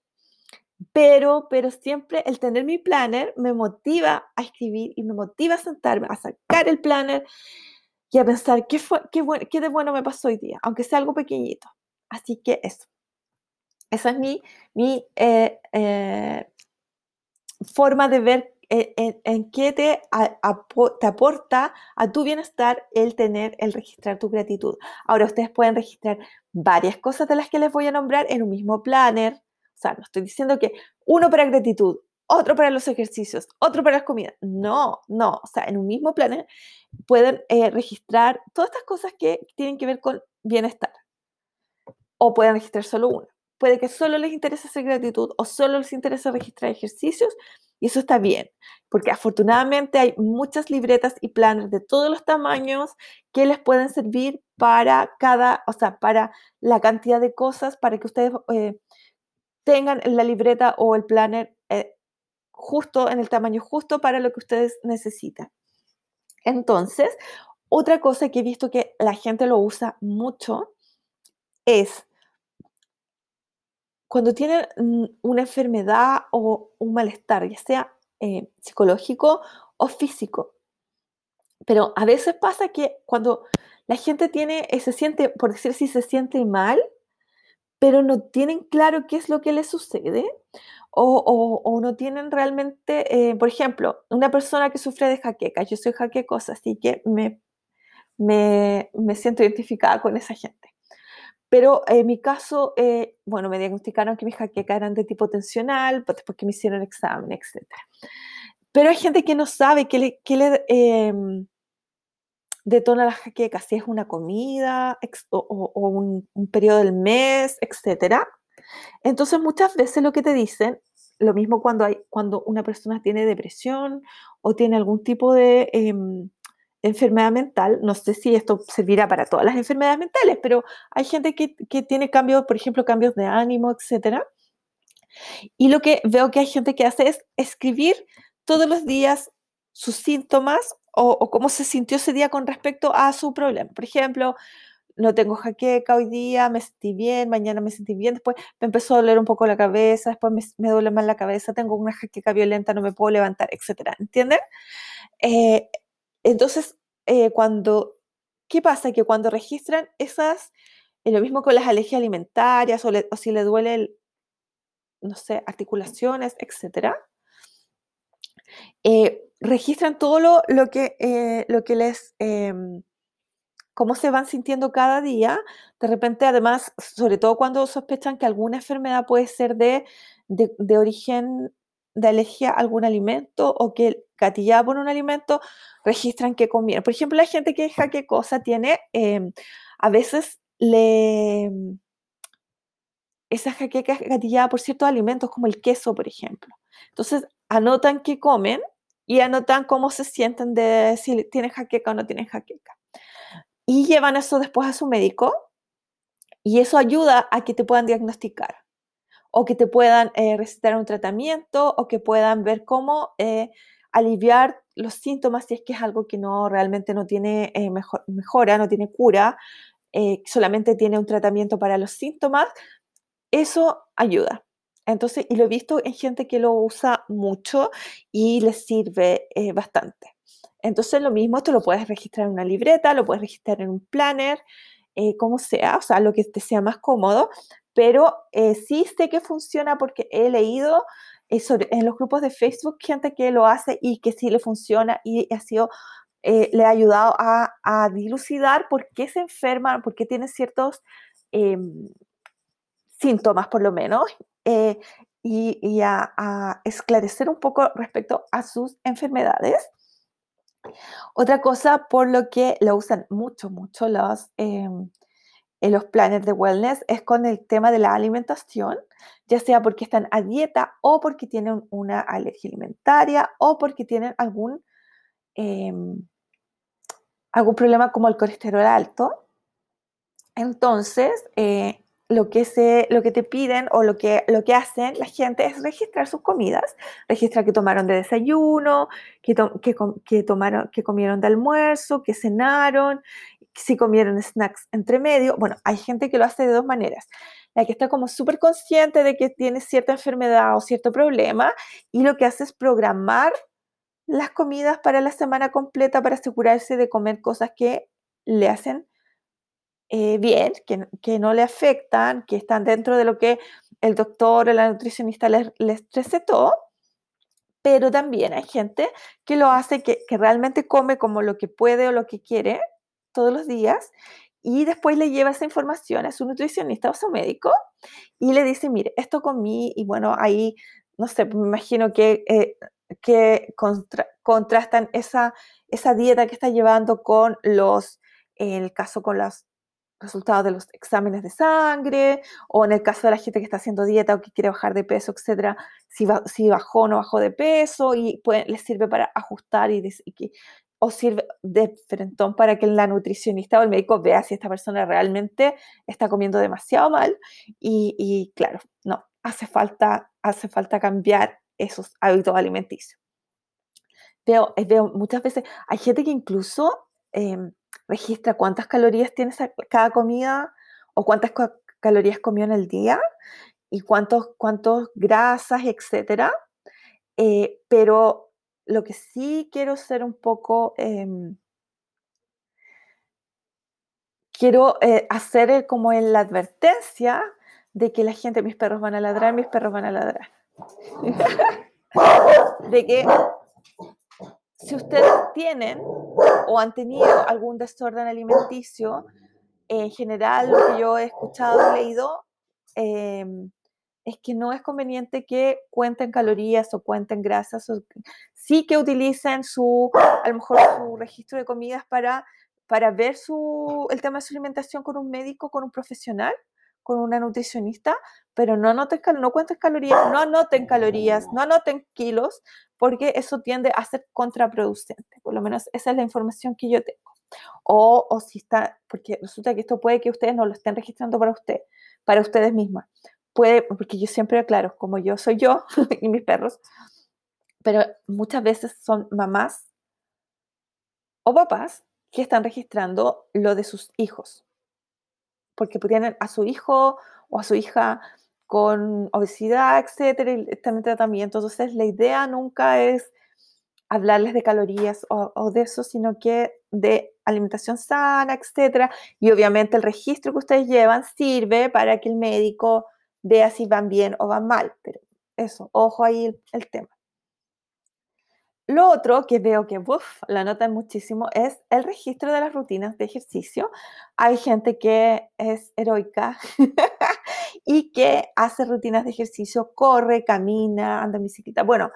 pero, pero siempre el tener mi planner me motiva a escribir y me motiva a sentarme, a sacar el planner y a pensar qué, fue, qué, qué de bueno me pasó hoy día, aunque sea algo pequeñito. Así que eso. Esa es mi, mi eh, eh, forma de ver eh, en, qué te, te, aporta a tu bienestar el tener, el registrar tu gratitud. Ahora ustedes pueden registrar varias cosas de las que les voy a nombrar en un mismo planner o sea, no estoy diciendo que uno para gratitud, otro para los ejercicios, otro para las comidas. No, no. O sea, en un mismo plan pueden eh, registrar todas estas cosas que tienen que ver con bienestar. O pueden registrar solo uno. Puede que solo les interese hacer gratitud o solo les interese registrar ejercicios y eso está bien, porque afortunadamente hay muchas libretas y planes de todos los tamaños que les pueden servir para cada, o sea, para la cantidad de cosas, para que ustedes eh, tengan la libreta o el planner eh, justo en el tamaño justo para lo que ustedes necesitan. Entonces, otra cosa que he visto que la gente lo usa mucho es cuando tienen una enfermedad o un malestar, ya sea eh, psicológico o físico. Pero a veces pasa que cuando la gente tiene, eh, se siente, por decir si se siente mal, pero no tienen claro qué es lo que les sucede o, no tienen realmente, eh, por ejemplo, una persona que sufre de jaqueca, yo soy jaquecosa, así que me, me, me siento identificada con esa gente. Pero en mi caso, eh, bueno, me diagnosticaron que mis jaquecas eran de tipo tensional, pues, después que me hicieron examen, etc. Pero hay gente que no sabe qué le, qué le em, detona la jaqueca, si es una comida o, un, periodo del mes, etc. Entonces muchas veces lo que te dicen, lo mismo cuando, hay, cuando una persona tiene depresión o tiene algún tipo de... Em, enfermedad mental, no sé si esto servirá para todas las enfermedades mentales, pero hay gente que, tiene cambios, por ejemplo, cambios de ánimo, etc. Y lo que veo que hay gente que hace es escribir todos los días sus síntomas o, cómo se sintió ese día con respecto a su problema. Por ejemplo, no tengo jaqueca hoy día, me sentí bien, mañana me sentí bien, después me empezó a doler un poco la cabeza, después me, duele más la cabeza, tengo una jaqueca violenta, no me puedo levantar, etc. ¿Entienden? Eh, entonces, eh, cuando, ¿qué pasa? Que cuando registran esas, es lo mismo con las alergias alimentarias o, si le duele, no sé, articulaciones, etcétera, eh, registran todo lo, lo que, eh, lo que les, em, cómo se van sintiendo cada día. De repente, además, sobre todo cuando sospechan que alguna enfermedad puede ser de, de, origen de alergia a algún alimento o que gatillada por un alimento, registran que comieron. Por ejemplo, la gente que deja qué cosa tiene, em, a veces le... Esa jaqueca es gatillada por ciertos alimentos como el queso, por ejemplo. Entonces, anotan qué comen y anotan cómo se sienten de si tienen jaqueca o no tienen jaqueca. Y llevan eso después a su médico y eso ayuda a que te puedan diagnosticar o que te puedan eh, recetar un tratamiento o que puedan ver cómo eh, aliviar los síntomas si es que es algo que no realmente no tiene eh, mejora, no tiene cura, solamente tiene un tratamiento para los síntomas, eso ayuda. Entonces, y lo he visto en gente que lo usa mucho y les sirve bastante. Entonces, lo mismo, esto lo puedes registrar en una libreta, lo puedes registrar en un planner, como sea, o sea, lo que te sea más cómodo, pero eh, sí sé que funciona porque he leído eh, en los grupos de Facebook gente que lo hace y que sí le funciona y ha sido, eh, le ha ayudado a, dilucidar por qué se enferman, por qué tienen ciertos em, síntomas por lo menos y, a, esclarecer un poco respecto a sus enfermedades. Otra cosa por lo que lo usan mucho, mucho los em, en los planes de wellness es con el tema de la alimentación, ya sea porque están a dieta o porque tienen una alergia alimentaria o porque tienen algún, em, algún problema como el colesterol alto. Entonces, eh, lo, que se, lo que te piden o lo que, lo que hacen la gente es registrar sus comidas, registrar que tomaron de desayuno, que, que, tomaron, que comieron de almuerzo, que cenaron si comieron snacks entre medio. Bueno, hay gente que lo hace de dos maneras. La que está como súper consciente de que tiene cierta enfermedad o cierto problema y lo que hace es programar las comidas para la semana completa para asegurarse de comer cosas que le hacen eh, bien, que, que, no le afectan, que están dentro de lo que el doctor o la nutricionista les, les recetó. Pero también hay gente que lo hace, que, que realmente come como lo que puede o lo que quiere todos los días y después le lleva esa información a su nutricionista o su médico y le dice, mire, esto comí y bueno, ahí, no sé, me imagino que, eh, que contrastan esa, esa dieta que está llevando con los, el caso con los resultados de los exámenes de sangre, o en el caso de la gente que está haciendo dieta o que quiere bajar de peso, etcétera, si, si bajó o no bajó de peso, y pues, les sirve para ajustar y, y, o sirve de frentón para que la nutricionista o el médico vea si esta persona realmente está comiendo demasiado mal y, claro, no, hace falta, hace falta cambiar esos hábitos alimenticios. Veo, eh, veo muchas veces, hay gente que incluso em, registra cuántas calorías tiene cada comida o cuántas calorías comió en el día y cuántos, cuántos grasas, etcétera. Eh, pero lo que sí quiero ser un poco, em, quiero eh, hacer como en la advertencia de que la gente, mis perros van a ladrar, mis perros van a ladrar. de que si ustedes tienen o han tenido algún desorden alimenticio, en general lo que yo he escuchado y leído, em, es que no es conveniente que cuenten calorías o cuenten grasas, o, sí que utilicen su, a lo mejor su registro de comidas para, para ver su, el tema de su alimentación con un médico, con un profesional, con una nutricionista, pero no, anoten, no cuenten calorías, no anoten calorías, no anoten kilos, porque eso tiende a ser contraproducente. Por lo menos esa es la información que yo tengo. O, o si está, porque resulta que esto puede que ustedes no lo estén registrando para usted, para ustedes mismas puede, porque yo siempre aclaro, como yo soy yo y mis perros, pero muchas veces son mamás o papás que están registrando lo de sus hijos, porque tienen a su hijo o a su hija con obesidad, etcétera, y están en tratamiento. Entonces, la idea nunca es hablarles de calorías o, o, de eso, sino que de alimentación sana, etcétera. Y obviamente el registro que ustedes llevan sirve para que el médico vea si van bien o van mal. Pero eso, ojo ahí el, tema. Lo otro que veo que uf, la notan muchísimo es el registro de las rutinas de ejercicio. Hay gente que es heroica y que hace rutinas de ejercicio, corre, camina, anda en bicicleta. Bueno,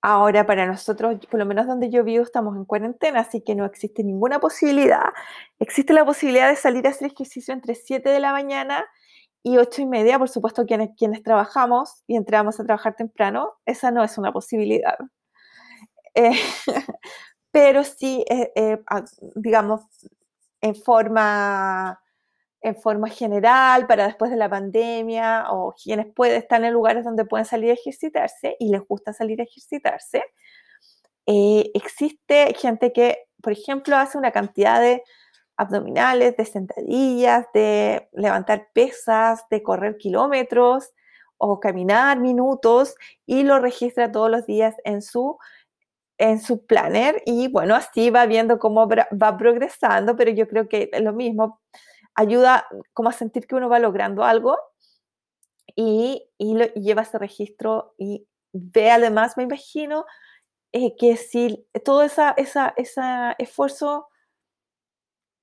ahora para nosotros, por lo menos donde yo vivo, estamos en cuarentena, así que no existe ninguna posibilidad. Existe la posibilidad de salir a hacer ejercicio entre 7 de la mañana y ocho y media, por supuesto, quienes, quienes trabajamos y entramos a trabajar temprano, esa no es una posibilidad. Eh, pero sí, eh, eh, digamos, en forma, en forma general, para después de la pandemia, o quienes pueden, estar en lugares donde pueden salir a ejercitarse y les gusta salir a ejercitarse, existe gente que, por ejemplo, hace una cantidad de abdominales, de sentadillas, de levantar pesas, de correr kilómetros o caminar minutos y lo registra todos los días en su, en su planner y bueno, así va viendo cómo va progresando, pero yo creo que es lo mismo, ayuda como a sentir que uno va logrando algo y, y, lo, lleva ese registro y ve además, me imagino, eh, que si todo ese esa, esa esfuerzo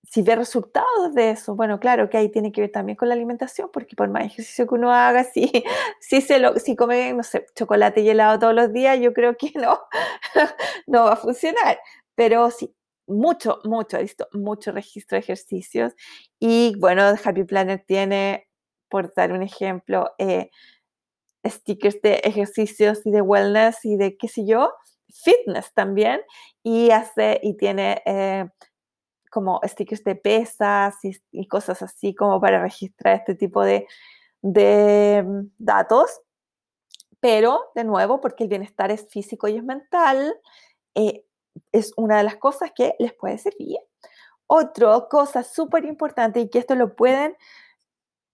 si ve resultados de eso, bueno, claro que ahí tiene que ver también con la alimentación, porque por más ejercicio que uno haga, si, si, se lo, si come, no sé, chocolate y helado todos los días, yo creo que no, no va a funcionar. Pero sí, mucho, mucho, visto mucho registro de ejercicios. Y bueno, Happy Planner tiene, por dar un ejemplo, eh, stickers de ejercicios y de wellness y de qué sé yo, fitness también. Y hace, y tiene... Eh, como stickers de pesas y, cosas así como para registrar este tipo de, mm, datos. Pero, de nuevo, porque el bienestar es físico y es mental, eh, es una de las cosas que les puede servir. Otra cosa súper importante y que esto lo pueden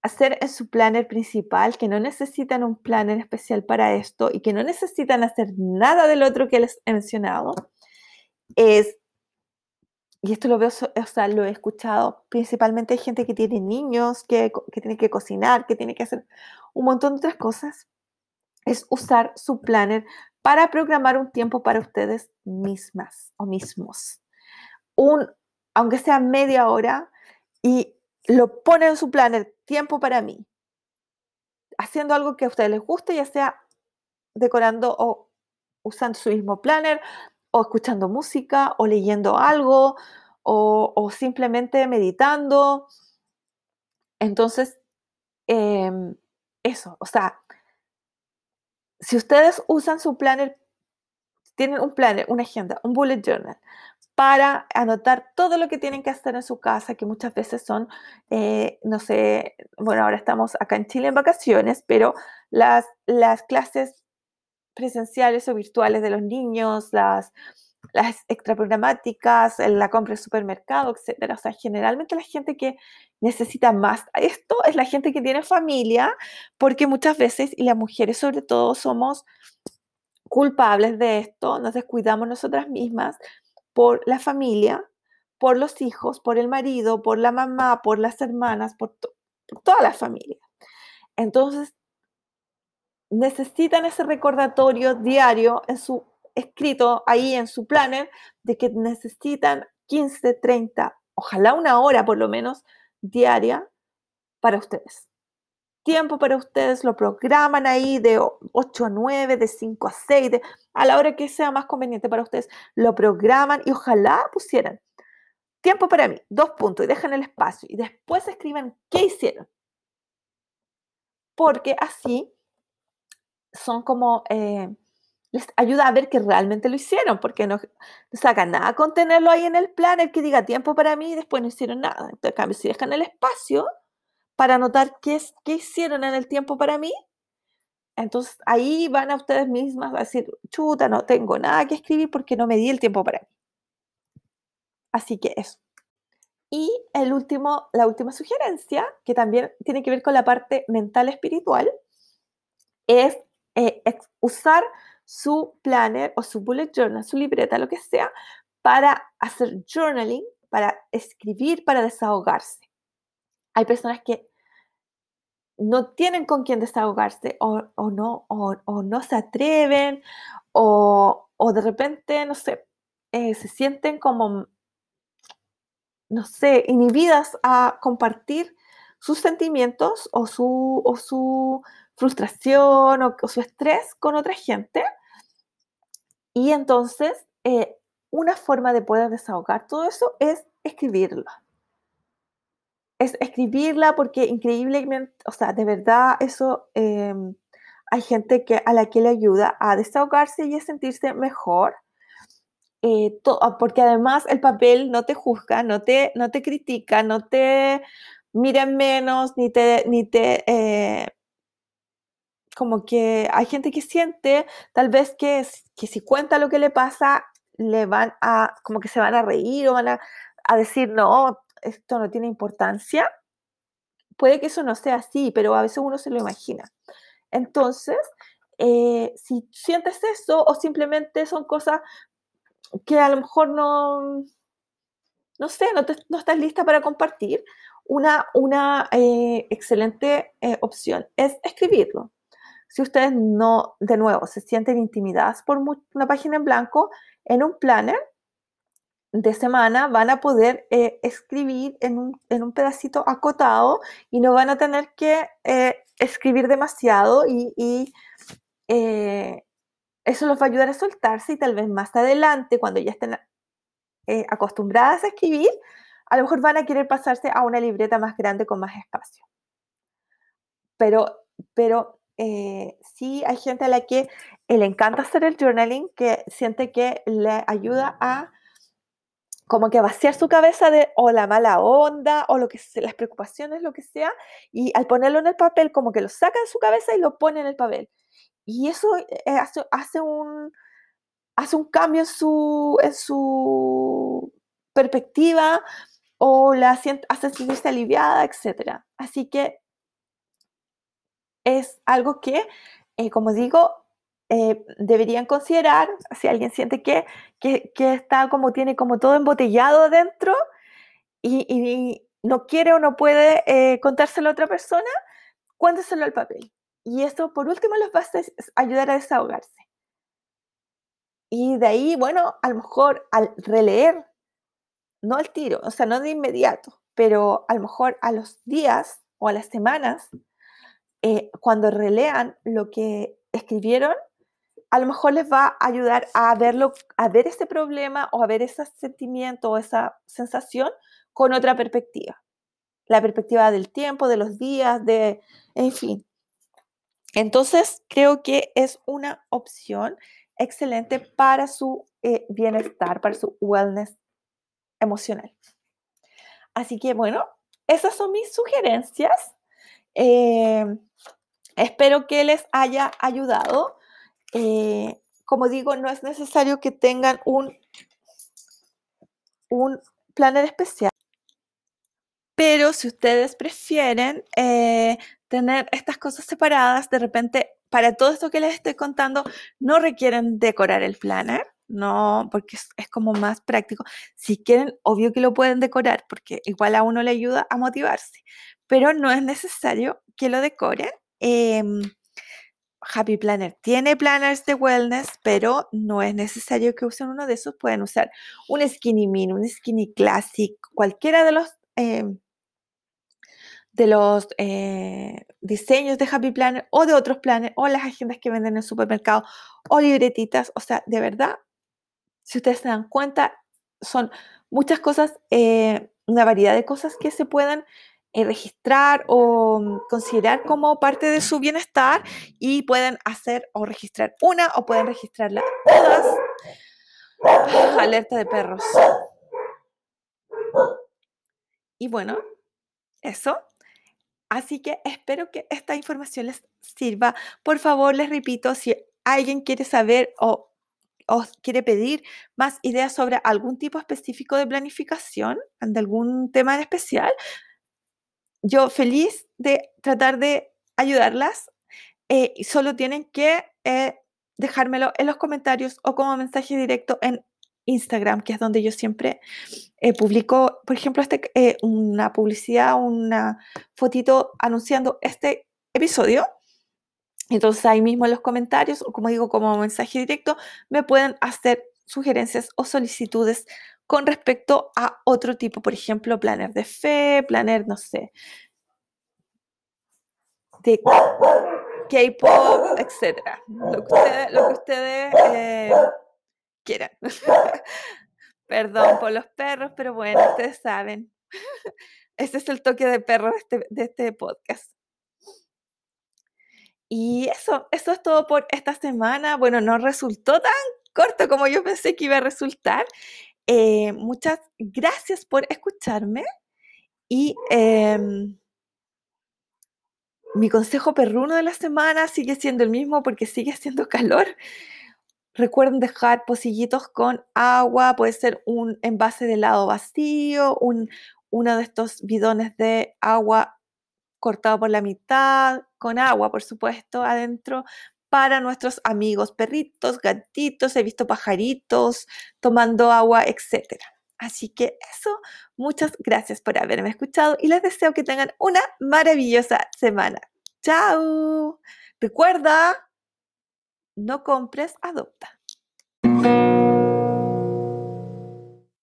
hacer en su planner principal, que no necesitan un planner especial para esto y que no necesitan hacer nada del otro que les he mencionado, es y esto lo veo, o sea, lo he escuchado principalmente hay gente que tiene niños, que, que tiene que cocinar, que tiene que hacer un montón de otras cosas, es usar su planner para programar un tiempo para ustedes mismas o mismos. Un, aunque sea media hora, y lo ponen en su planner, tiempo para mí, haciendo algo que a ustedes les guste, ya sea decorando o usando su mismo planner, o escuchando música, o leyendo algo, o, simplemente meditando. Entonces, em, eso, o sea, si ustedes usan su planner tienen un planner, una agenda, un bullet journal para anotar todo lo que tienen que hacer en su casa, que muchas veces son, eh, no sé, bueno, ahora estamos acá en Chile en vacaciones, pero las, las clases presenciales o virtuales de los niños, las, las extraprogramáticas, la compra en supermercado, etcétera. O sea, generalmente la gente que necesita más esto es la gente que tiene familia, porque muchas veces, y las mujeres sobre todo, somos culpables de esto, nos descuidamos nosotras mismas por la familia, por los hijos, por el marido, por la mamá, por las hermanas, por, por toda la familia. Entonces, necesitan ese recordatorio diario en su escrito ahí en su planner de que necesitan 15, 30, ojalá una hora por lo menos diaria para ustedes. Tiempo para ustedes, lo programan ahí de 8 a 9, de 5 a 6, a la hora que sea más conveniente para ustedes, lo programan y ojalá pusieran tiempo para mí, dos puntos, y dejan el espacio y después escriban qué hicieron. Porque así son como eh, les ayuda a ver que realmente lo hicieron, porque no, saca nada con tenerlo ahí en el plan, el que diga tiempo para mí y después no hicieron nada. Entonces, cambio, si dejan el espacio para anotar qué, qué hicieron en el tiempo para mí, entonces ahí van a ustedes mismas a decir, chuta, no tengo nada que escribir porque no me di el tiempo para mí. Así que eso. Y el último, la última sugerencia, que también tiene que ver con la parte mental espiritual, es eh, usar su planner o su bullet journal, su libreta, lo que sea, para hacer journaling, para escribir, para desahogarse. Hay personas que no tienen con quién desahogarse o, no, o, no se atreven o, de repente, no sé, eh, se sienten como, no sé, inhibidas a compartir sus sentimientos o su, o su frustración o, su estrés con otra gente y entonces, eh, una forma de poder desahogar todo eso es escribirla. Es escribirla porque increíblemente, o sea, de verdad eso em, hay gente que, a la que le ayuda a desahogarse y a sentirse mejor. Eh, ah, porque además el papel no te juzga, no te, no te critica, no te mira menos, ni te, ni te eh, como que hay gente que siente tal vez que, que si cuenta lo que le pasa, le van a, como que se van a reír o van a, decir, no, esto no tiene importancia. Puede que eso no sea así, pero a veces uno se lo imagina. Entonces, eh, si sientes eso o simplemente son cosas que a lo mejor no, no sé, no, no estás lista para compartir, una, una eh, excelente eh, opción es escribirlo. Si ustedes no, de nuevo, se sienten intimidadas por una página en blanco, en un planner de semana van a poder eh, escribir en un, pedacito acotado y no van a tener que eh, escribir demasiado y, eh, eso los va a ayudar a soltarse y tal vez más adelante, cuando ya estén acostumbradas a escribir, a lo mejor van a querer pasarse a una libreta más grande con más espacio. Pero, pero eh, sí hay gente a la que le encanta hacer el journaling, que siente que le ayuda a como que vaciar su cabeza de o la mala onda o lo que sea, las preocupaciones, lo que sea, y al ponerlo en el papel como que lo saca de su cabeza y lo pone en el papel. Y eso eh, hace, hace, un, hace un cambio en su, en su perspectiva o la hace sentirse aliviada, etc. Así que es algo que, eh, como digo, eh, deberían considerar si alguien siente que, que, está como tiene como todo embotellado adentro y, no quiere o no puede eh, contárselo a otra persona, cuénteselo al papel. Y eso, por último, les va a ayudar a desahogarse. Y de ahí, bueno, a lo mejor al releer, no al tiro, o sea, no de inmediato, pero a lo mejor a los días o a las semanas, eh, cuando relean lo que escribieron, a lo mejor les va a ayudar a verlo, a ver ese problema o a ver ese sentimiento o esa sensación con otra perspectiva. La perspectiva del tiempo, de los días, de, en fin. Entonces, creo que es una opción excelente para su eh, bienestar, para su wellness emocional. Así que bueno, esas son mis sugerencias. Eh, espero que les haya ayudado. Eh, como digo, no es necesario que tengan un, un planner especial. Pero si ustedes prefieren eh, tener estas cosas separadas, de repente, para todo esto que les estoy contando, no requieren decorar el planner, no, porque es, como más práctico. Si quieren, obvio que lo pueden decorar, porque igual a uno le ayuda a motivarse, pero no es necesario que lo decoren. Em, Happy Planner tiene planners de wellness, pero no es necesario que usen uno de esos. Pueden usar un Skinny Mini, un Skinny Classic, cualquiera de los, em, de los eh, diseños de Happy Planner o de otros planners o las agendas que venden en el supermercado o libretitas. O sea, de verdad, si ustedes se dan cuenta, son muchas cosas, eh, una variedad de cosas que se pueden eh, registrar o mm, considerar como parte de su bienestar y pueden hacer o registrar una o pueden registrarla todas. alerta de perros. Y bueno, eso. Así que espero que esta información les sirva. Por favor, les repito, si alguien quiere saber o os quiere pedir más ideas sobre algún tipo específico de planificación, de algún tema en especial, yo feliz de tratar de ayudarlas. Eh, solo tienen que eh, dejármelo en los comentarios o como mensaje directo en Instagram, que es donde yo siempre eh, publico, por ejemplo, este, una publicidad, una fotito anunciando este episodio. Entonces ahí mismo en los comentarios o como digo como mensaje directo me pueden hacer sugerencias o solicitudes con respecto a otro tipo, por ejemplo, planner de fe, planner, no sé, de K-pop, etc. Lo que ustedes, eh, quieran. Perdón por los perros, pero bueno, ustedes saben. Este es el toque de perro de este, de este podcast. Y eso, eso es todo por esta semana. Bueno, no resultó tan corto como yo pensé que iba a resultar. Eh, muchas gracias por escucharme y em, mi consejo perruno de la semana sigue siendo el mismo porque sigue haciendo calor. Recuerden dejar pocillitos con agua, puede ser un envase de helado vacío, un, uno de estos bidones de agua cortado por la mitad, con agua, por supuesto, adentro, para nuestros amigos perritos, gatitos, he visto pajaritos tomando agua, etc. Así que eso, muchas gracias por haberme escuchado y les deseo que tengan una maravillosa semana. ¡Chao! Recuerda, no compres, adopta.